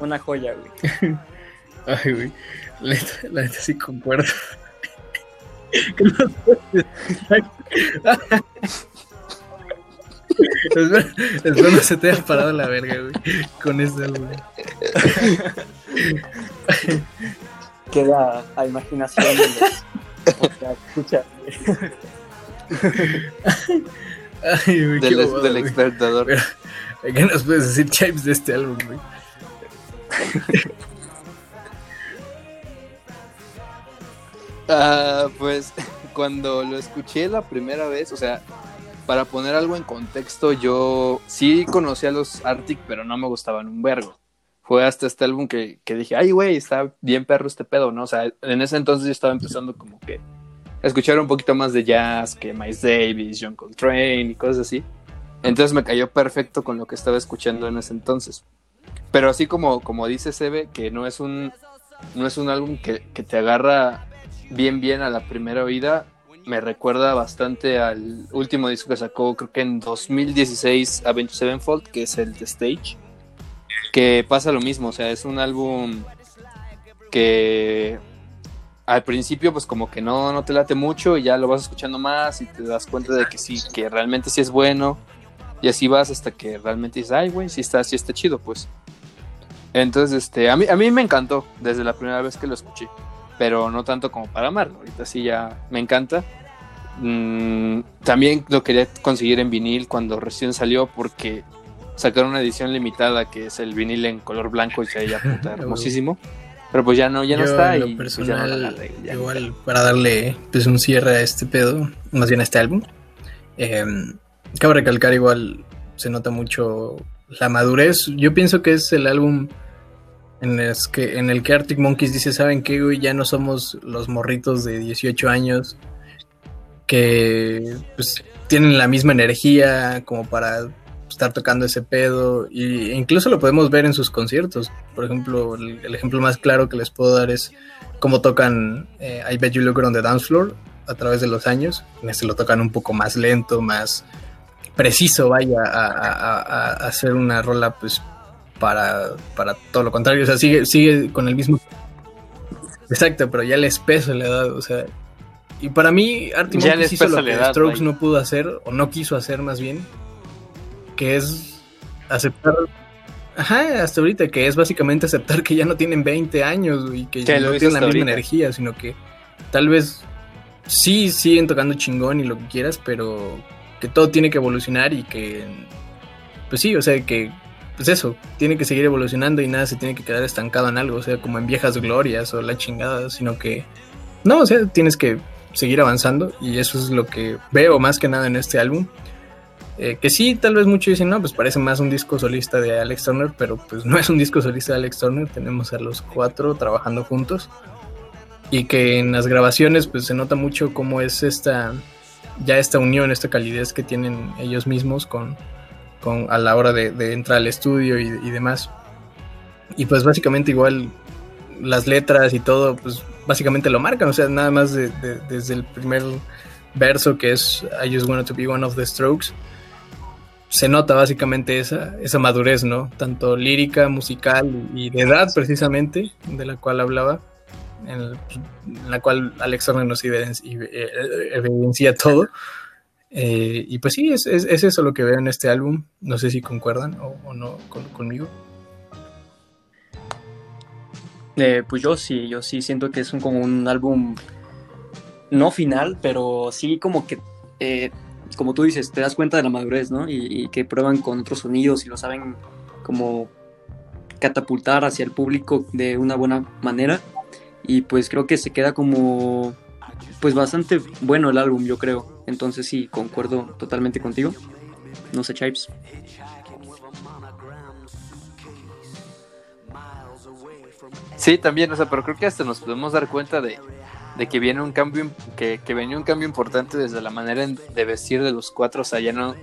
Una joya, güey. Ay, güey. La neta, la neta sí concuerdo. Espero, espero no se te haya parado la verga, güey. Con eso, güey. Queda a imaginación. O sea, escucha. Ay, güey, qué Del, expertador. ¿Qué nos puedes decir, Chimes, de este álbum, güey? *laughs* Ah, pues cuando lo escuché la primera vez, o sea, para poner algo en contexto, yo sí conocía a los Arctic, pero no me gustaban un vergo. Fue hasta este álbum que, que dije, ay, güey, está bien perro este pedo, ¿no? O sea, en ese entonces yo estaba empezando como que escuchar un poquito más de jazz, que Miles Davis, John Coltrane y cosas así. Entonces me cayó perfecto con lo que estaba escuchando en ese entonces. Pero así como, como dice Sebe, que no es un, no es un álbum que, que te agarra bien, bien a la primera oída, me recuerda bastante al último disco que sacó, creo que en 2016, Avenged Sevenfold, que es el The Stage. Que pasa lo mismo, o sea, es un álbum que al principio pues como que no, no te late mucho y ya lo vas escuchando más y te das cuenta de que sí, que realmente sí es bueno y así vas hasta que realmente dices, ay güey, sí está, sí está chido pues. Entonces, este, a mí, a mí me encantó desde la primera vez que lo escuché, pero no tanto como para amarlo, ahorita sí ya me encanta. Mm, también lo quería conseguir en vinil cuando recién salió porque sacaron una edición limitada que es el vinil en color blanco y se veía puta *laughs* hermosísimo. Pero pues ya no, ya no está. y pues, personal, igual para darle pues un cierre a este pedo, más bien a este álbum. Eh, cabe recalcar igual, se nota mucho la madurez. Yo pienso que es el álbum en, el que, en el que Arctic Monkeys dice, ¿saben qué, güey? Ya no somos los morritos de 18 años que pues, tienen la misma energía como para estar tocando ese pedo y incluso lo podemos ver en sus conciertos. Por ejemplo, el, ejemplo más claro que les puedo dar es cómo tocan eh, I Bet You Look on the Dance Floor a través de los años. En este lo tocan un poco más lento, más preciso, vaya, a, hacer una rola pues para, para todo lo contrario. O sea, sigue, sigue con el mismo... Exacto, pero ya el espeso le da, o sea... Y para mí, Artie hizo lo que Strokes no pudo hacer, o no quiso hacer más bien, que es aceptar. Ajá, hasta ahorita, que es básicamente aceptar que ya no tienen 20 años y que, ya no tienen la misma energía, sino que tal vez sí siguen tocando chingón y lo que quieras, pero que todo tiene que evolucionar y que, pues sí, o sea, que, pues eso, tiene que seguir evolucionando y nada se tiene que quedar estancado en algo, o sea, como en viejas glorias o la chingada, sino que, no, o sea, tienes que seguir avanzando y eso es lo que veo más que nada en este álbum. Eh, que sí, tal vez muchos dicen, no, pues parece más un disco solista de Alex Turner, pero pues no es un disco solista de Alex Turner, tenemos a los cuatro trabajando juntos. Y que en las grabaciones pues se nota mucho cómo es esta, ya esta unión, esta calidez que tienen ellos mismos con, con a la hora de, entrar al estudio y, demás. Y pues básicamente igual las letras y todo, pues básicamente lo marcan, o sea, nada más desde el primer verso que es I just wanted to be one of the strokes se nota básicamente esa, esa madurez, ¿no? Tanto lírica, musical y de edad precisamente, de la cual hablaba, en, la cual Alex nos evidencia, todo. Eh, y pues sí, es, eso lo que veo en este álbum. No sé si concuerdan o, no conmigo. Eh, pues yo sí, yo sí siento que es un, como un álbum no final, pero sí como que eh, como tú dices, te das cuenta de la madurez, ¿no? Y, que prueban con otros sonidos y lo saben como catapultar hacia el público de una buena manera. Y pues creo que se queda como, pues bastante bueno el álbum, yo creo. Entonces sí, concuerdo totalmente contigo. No sé, Chipes. Sí, también, o sea, pero creo que hasta nos podemos dar cuenta de, de que viene un cambio, que, que venía un cambio importante desde la manera de vestir de los cuatro, o sea, ya no,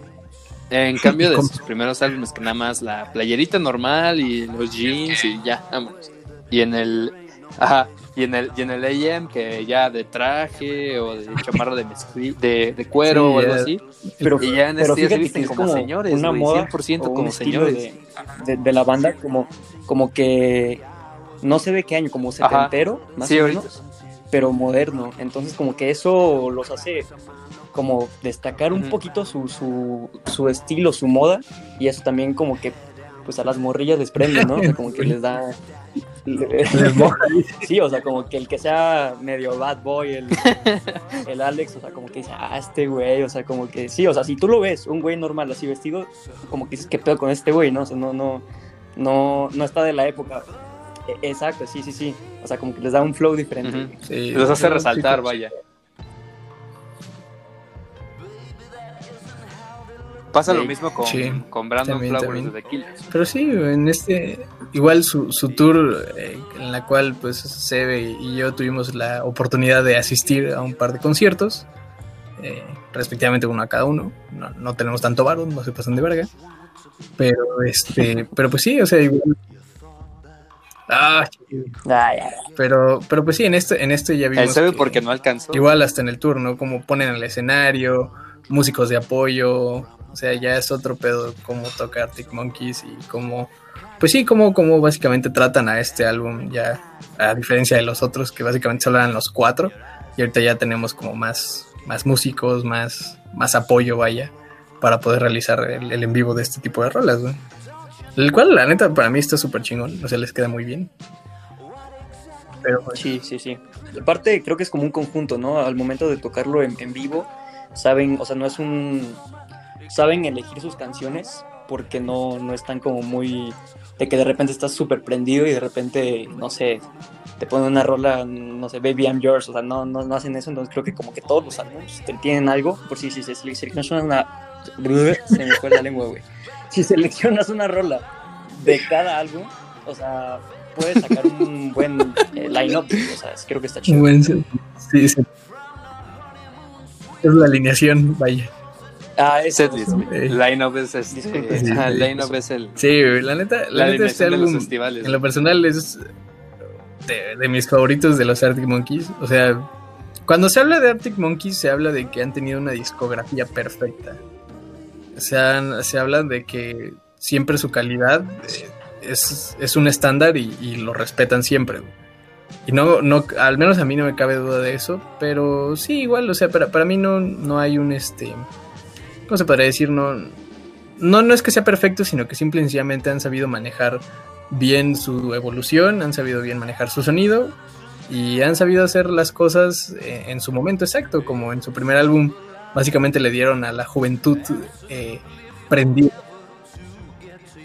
en cambio de sus primeros álbumes, que nada más la playerita normal y los jeans y ya, vámonos. Y en el, ajá, y en el, y en el AM, que ya de traje o de chamarra de, de, de cuero o algo así. Pero, y ya en este se visten como, señores, una moda 100% como señores. De, de, la banda, como, como que no sé de qué año, como setentero, más o menos pero moderno. Entonces como que eso los hace como destacar un poquito su, su, su, estilo, su moda, y eso también como que pues a las morrillas les prende, ¿no? O sea, como que *laughs* les da... *laughs* sí, o sea, como que el que sea medio bad boy, el, *laughs* el Alex, o sea, como que dice, ah, este güey, o sea, como que sí, o sea, si tú lo ves, un güey normal así vestido, como que dices, ¿qué pedo con este güey, no? O sea, no, no, no, no está de la época. E, exacto, sí, sí, sí. O sea, como que les da un flow diferente. sí, los hace resaltar, vaya. Pasa lo mismo con, con Brandon Flowers de The Pero sí, en este, igual su, su tour, eh, en la cual pues Sebe y yo tuvimos la oportunidad de asistir a un par de conciertos, eh, respectivamente uno a cada uno. No, no tenemos tanto varo, no se pasan de verga. Pero este, pero pues sí, o sea, igual Ah, pero, pero pues sí, en este, en este ya vimos. sabe porque no alcanzó. Igual hasta en el turno, como ponen el escenario, músicos de apoyo. O sea, ya es otro pedo cómo toca Arctic Monkeys y cómo. Pues sí, como, como básicamente tratan a este álbum ya, a diferencia de los otros, que básicamente solo eran los cuatro. Y ahorita ya tenemos como más, más músicos, más, más apoyo, vaya, para poder realizar el, en vivo de este tipo de rolas, ¿no? El cual, la neta, para mí está súper chingón. O sea, les queda muy bien. Pero, pues, Sí, sí, sí. Aparte, creo que es como un conjunto, ¿no? Al momento de tocarlo en, vivo, saben, o sea, no es un. Saben elegir sus canciones porque no, no están como muy. de que de repente estás súper prendido y de repente, no sé, te ponen una rola, no sé, Baby I'm Yours, o sea, no, no, no hacen eso, entonces creo que como que todos los álbumes tienen algo, por si, si, si, si, si una. Se me fue la lengua, güey si seleccionas una rola de cada álbum, o sea, puedes sacar un buen eh, line-up. O sea, creo que está chido. Buen, sí, sí. Es la alineación, vaya. Ah, ese es Line-up es, este, line-up es el. Sí, la neta, la, neta este álbum, en lo personal, es de, de, mis favoritos de los Arctic Monkeys. O sea, cuando se habla de Arctic Monkeys, se habla de que han tenido una discografía perfecta se, se habla de que siempre su calidad es, un estándar y, lo respetan siempre. Y no, no, al menos a mí no me cabe duda de eso, pero sí, igual, o sea, para, para mí no, no hay un, este, ¿cómo se podría decir? No, no, no es que sea perfecto, sino que simple y sencillamente han sabido manejar bien su evolución, han sabido bien manejar su sonido y han sabido hacer las cosas eh, en su momento exacto, como en su primer álbum básicamente le dieron a la juventud eh, prendida.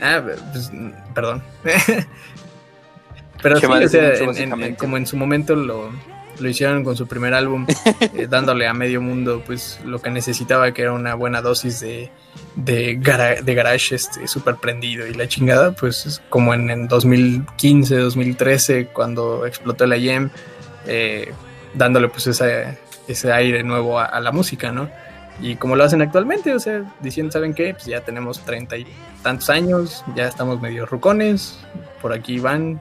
Ah, pues, perdón. *laughs* Pero sí, o sea, como en su momento lo, lo hicieron con su primer álbum, eh, *laughs* dándole a medio mundo pues lo que necesitaba, que era una buena dosis de, de, de garage este, súper prendido y la chingada, pues como en, en 2015, 2013, cuando explotó la IEM, eh, dándole pues esa, ese aire nuevo a, la música, ¿no? Y como lo hacen actualmente, o sea, diciendo, ¿saben qué? Pues ya tenemos treinta y tantos años, ya estamos medio rucones, por aquí van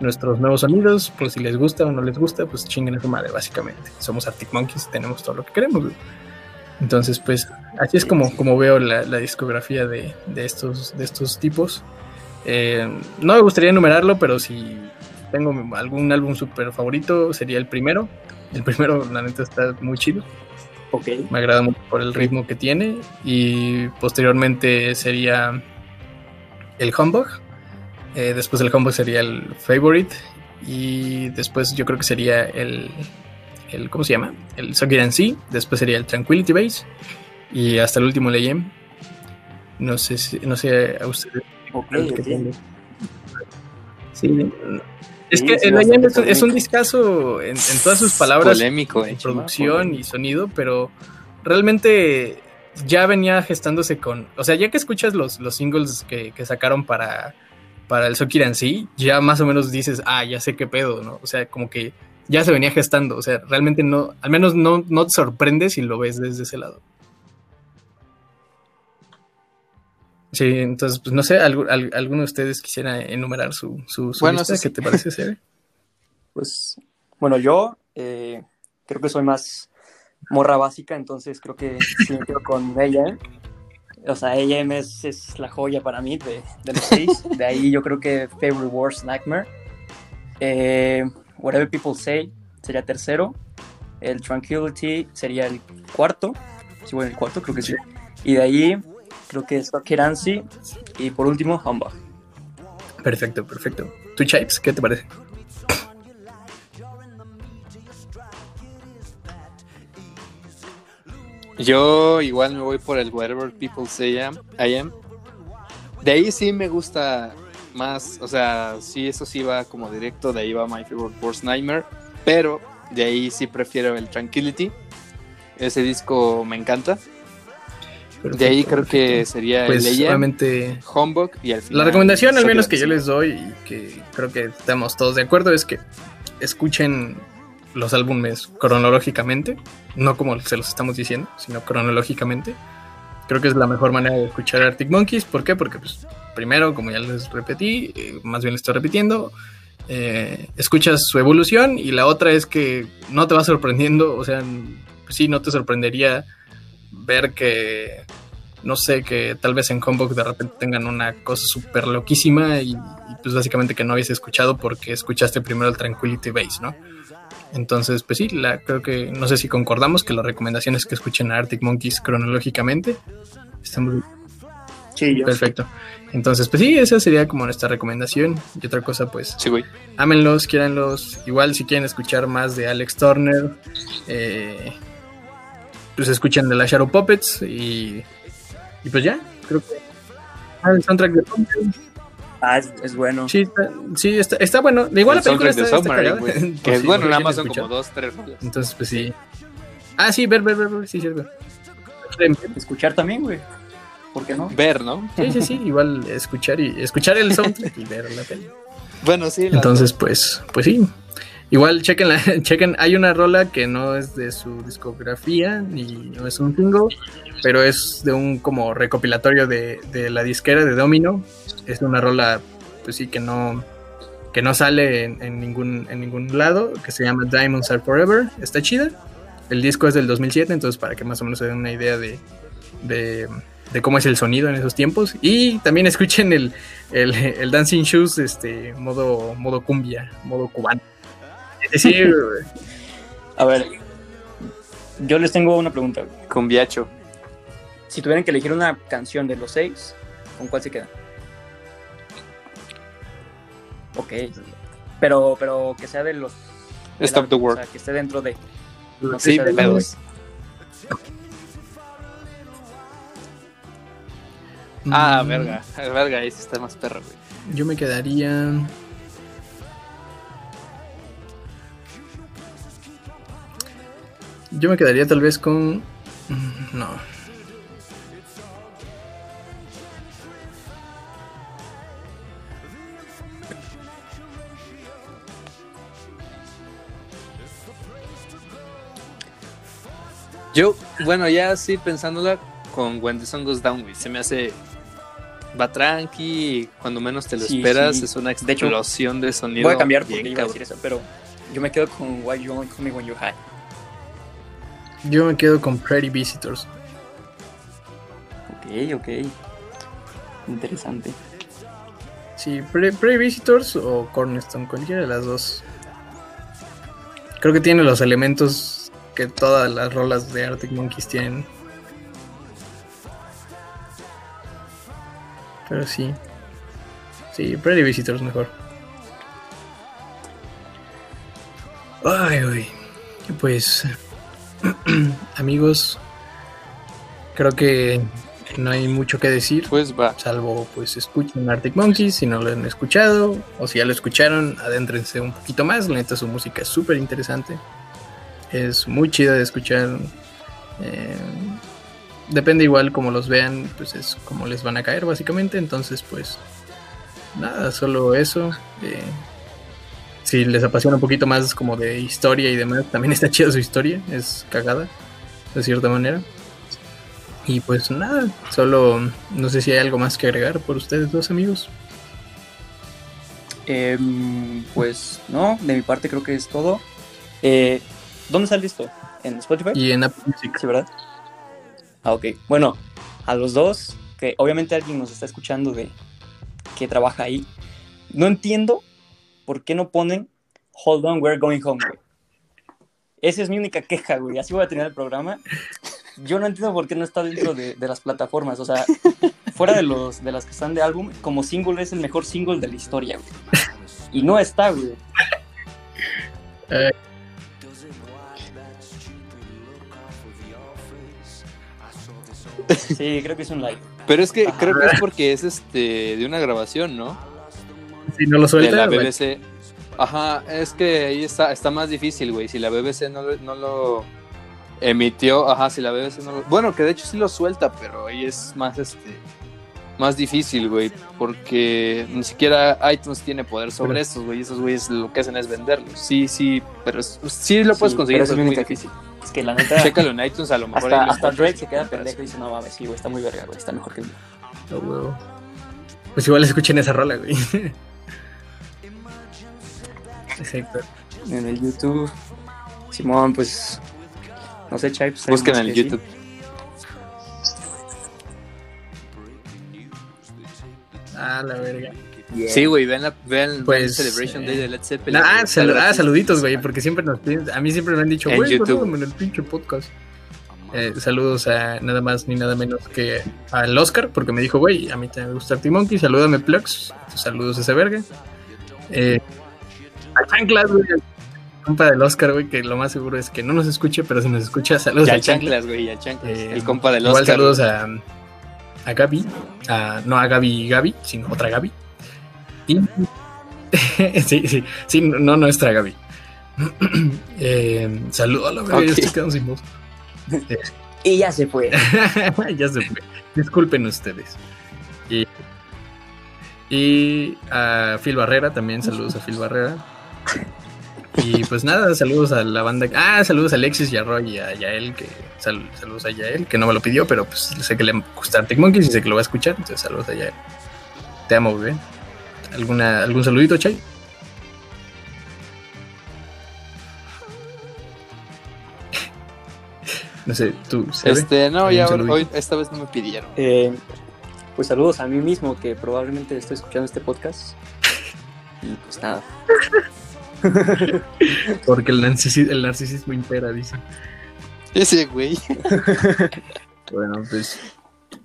nuestros nuevos sonidos, pues si les gusta o no les gusta, pues chinguen a su madre, básicamente. Somos Arctic Monkeys, tenemos todo lo que queremos. Entonces, pues, así es como, como veo la, discografía de, estos, de estos tipos. Eh, no me gustaría enumerarlo, pero si tengo algún álbum súper favorito, sería el primero, el primero, la neta, está muy chido. Okay. Me agrada mucho por el ritmo que tiene. Y posteriormente sería el Humbug. Eh, después del Humbug sería el Favorite. Y después yo creo que sería el. el ¿Cómo se llama? El Socket C. Después sería el Tranquility Base. Y hasta el último Leyem. No sé si, no sé a ustedes. Sí, es que el es, un discazo en, todas sus palabras. Polémico, eh, producción y sonido, pero realmente ya venía gestándose con. O sea, ya que escuchas los, los singles que, sacaron para, para el Sokiran sí, ya más o menos dices, ah, ya sé qué pedo, ¿no? O sea, como que ya se venía gestando. O sea, realmente no, al menos no, no te sorprende si lo ves desde ese lado. Sí, entonces, pues no sé, ¿alguno de ustedes quisiera enumerar su, su, lista? ¿Qué te parece, Sere? *laughs* Pues, bueno, yo eh, creo que soy más morra básica, entonces creo que sí me quedo con ella. O sea, ella es, es la joya para mí de, los seis. De ahí yo creo que Favorite Wars Nightmare. Eh, Whatever People Say sería tercero. El Tranquility sería el cuarto. Sí, bueno, el cuarto creo que sí. Y de ahí creo que es Keransi y por último Humbug. Perfecto, perfecto. ¿Tú, Chipes, qué te parece? Yo igual me voy por el Whatever People Say I Am. De ahí sí me gusta más, o sea, sí, eso sí va como directo, de ahí va My Favorite Worst Nightmare, pero de ahí sí prefiero el Tranquility. Ese disco me encanta de ahí creo que sería pues, el y al final. La recomendación, al menos que yo les doy y que creo que estamos todos de acuerdo, es que escuchen los álbumes cronológicamente, no como se los estamos diciendo, sino cronológicamente. Creo que es la mejor manera de escuchar Arctic Monkeys. ¿Por qué? Porque, pues, primero, como ya les repetí, eh, más bien les estoy repitiendo, eh, escuchas su evolución y la otra es que no te va sorprendiendo, o sea, sí, no te sorprendería ver que, no sé, que tal vez en Combo de repente tengan una cosa súper loquísima y, y, pues básicamente que no habías escuchado porque escuchaste primero el Tranquility Base, ¿no? Entonces, pues sí, la, creo que, no sé si concordamos que la recomendación es que escuchen a Arctic Monkeys cronológicamente. Estamos... Sí, yo Perfecto. Entonces, pues sí, esa sería como nuestra recomendación. Y otra cosa, pues, Sí, güey. ámenlos, quieranlos. Igual si quieren escuchar más de Alex Turner, eh, pues escuchen de la Shadow Puppets y, y pues ya, creo que... Ah, el soundtrack de Pumpkin. Ah, es, es bueno. Sí, está, sí, está, está bueno. Igual El la película está, está Submarine. Por *laughs* Que si- bueno, nada más son como dos, tres rolas. Entonces, pues sí. Ah, sí, ver, ver, ver, ver, sí, sí, ver. Escuchar también, güey. ¿Por qué no? Ver, ¿no? Sí, sí, sí, igual escuchar y escuchar el soundtrack y ver la peli. *laughs* Bueno, sí. la- Entonces, pues, pues sí. Igual chequen, la, *laughs* chequen, hay una rola que no es de su discografía ni no es un single, pero es de un como recopilatorio de, de la disquera de Domino. Es una rola, pues sí, que no, que no sale en, ningún, en ningún lado, que se llama Diamonds Are Forever. Está chida. El disco es del 2007, entonces para que más o menos se den una idea de, de, de cómo es el sonido en esos tiempos. Y también escuchen el, el, el Dancing Shoes, este, modo, modo cumbia, modo cubano. Decir, *laughs* A ver, yo les tengo una pregunta. güey. Con Viacho. Si tuvieran que elegir una canción de los seis, ¿con cuál se quedan? Ok. Pero, pero que sea de los. Stop the World. O sea, que esté dentro de. No Sí, de los. Ah, mm, verga. Verga, ahí sí está más perro, güey. Yo me quedaría. Yo me quedaría tal vez con. No. Yo, bueno, ya así pensándola con When the Sun Goes Down, güey. Se me hace. Va tranqui, y cuando menos te lo Sí, esperas, sí. es una De hecho, explosión de sonido. Voy a cambiar porque bien iba a decir eso, pero yo me quedo con Why You Only Call Me When You're High. Yo me quedo con Pretty Visitors. Ok, ok. Interesante. Sí, Pre Visitors o Cornerstone, cualquiera de las dos. Creo que tiene los elementos que todas las rolas de Arctic Monkeys tienen. Pero sí. Sí, Pretty Visitors mejor. Ay, uy. Pues, *clears throat* amigos, creo que no hay mucho que decir Pues va. salvo pues escuchen Arctic Monkeys si no lo han escuchado o si ya lo escucharon adéntrense un poquito más la neta su música es súper interesante es muy chida de escuchar eh, depende igual como los vean pues es como les van a caer básicamente entonces pues nada solo eso eh, si les apasiona un poquito más como de historia y demás también está chida su historia es cagada de cierta manera y pues nada, solo no sé si hay algo más que agregar por ustedes dos amigos. Em, pues no, de mi parte creo que es todo. Eh, ¿Dónde sale esto? ¿En Spotify? Y en Apple Music. Sí, ¿verdad? Ah, ok. Bueno, a los dos, que obviamente alguien nos está escuchando de que trabaja ahí. No entiendo por qué no ponen Hold on, we're going home, güey. Esa es mi única queja, güey. Así voy a tener el programa. Yo no entiendo por qué no está dentro de, de las plataformas. O sea, fuera de, los, de las que están de álbum, como single es el mejor single de la historia, güey. Y no está, güey. Eh. Sí, creo que es un like. Pero es que Ajá. creo que es porque es este de una grabación, ¿no? Si no lo De suelta, la bueno, BBC. Ajá, es que ahí está, está más difícil, güey. Si la BBC no, lo- no lo emitió, ajá, si la BBC no lo... Bueno, que de hecho sí lo suelta, pero ahí es más, este, más difícil, güey. Porque ni siquiera iTunes tiene poder sobre Pero- estos, güey. Esos güeyes lo que hacen es venderlos. Sí, sí, pero es- sí lo puedes Sí, conseguir, pero es es muy difícil. Es que la neta. Chécalo en iTunes, a lo mejor Hasta, ahí. Drake se queda pendejo y dice, no mames, sí, güey, está muy verga, güey, está mejor que el mío. a huevo. Pues igual escuchen esa rola, güey. *laughs* Exacto. En el YouTube. Simón, pues. No sé, Chai. pues, Busquen ¿algo en el YouTube. Ah, la verga. Yeah. Sí, güey, vean, la, vean Pues, el Celebration eh, Day de Led Zeppelin. Ah, güey, sal- ah, saluditos, güey, porque siempre nos piden, a mí siempre me han dicho, En güey, en el pinche podcast. Eh, saludos a nada más ni nada menos que al Oscar, porque me dijo, güey, a mí también me gusta Arctic Monkey, salúdame Plux, saludos a ese verga. Eh, a Chanclas, güey, compa del Oscar, güey, que lo más seguro es que no nos escuche, pero si nos escucha, saludos Y a al Chanclas. Güey, y al Chanclas. Eh, el compa del Igual Oscar. saludos a, a Gaby, a- no a Gaby Gaby, sino otra Gaby. Y, *laughs* sí, sí, sí, no nuestra Gaby. *clears throat* eh, saludo a la verga, Ok. ya estoy quedando sin voz. Y ya se fue. *laughs* ya se fue. Disculpen ustedes. Y, y a Phil Barrera, también saludos a Phil Barrera. Y pues nada, saludos a la banda. Ah, saludos a Alexis y a Roy y a Yael, que sal- saludos a Yael, que no me lo pidió, pero pues sé que le gusta Arctic Monkeys y sé que lo va a escuchar, entonces saludos a Yael. Te amo, bebé. ¿Alguna, ¿Algún saludito, Chay? *laughs* No sé, tú, Sebe? Este, no, ¿Algún ya hoy, esta vez no me pidieron. Eh, pues saludos a mí mismo, que probablemente estoy escuchando este podcast. Y pues nada. *laughs* Porque el, narcisi- el narcisismo impera, dice. Ese güey. *laughs* Bueno, pues,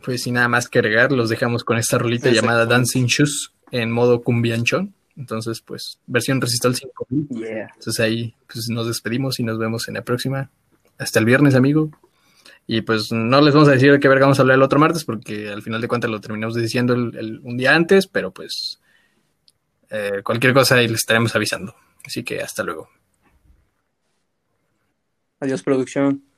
pues sin nada más que agregar, los dejamos con esta rolita llamada Dancing Shoes en modo cumbianchón. Entonces, pues, versión Resistol 5000. Yeah. Entonces ahí pues, nos despedimos y nos vemos en la próxima. Hasta el viernes, amigo. Y pues no les vamos a decir de qué verga vamos a hablar el otro martes, porque al final de cuentas lo terminamos diciendo el- el- un día antes, pero pues eh, cualquier cosa ahí les estaremos avisando. Así que hasta luego. Adiós, producción.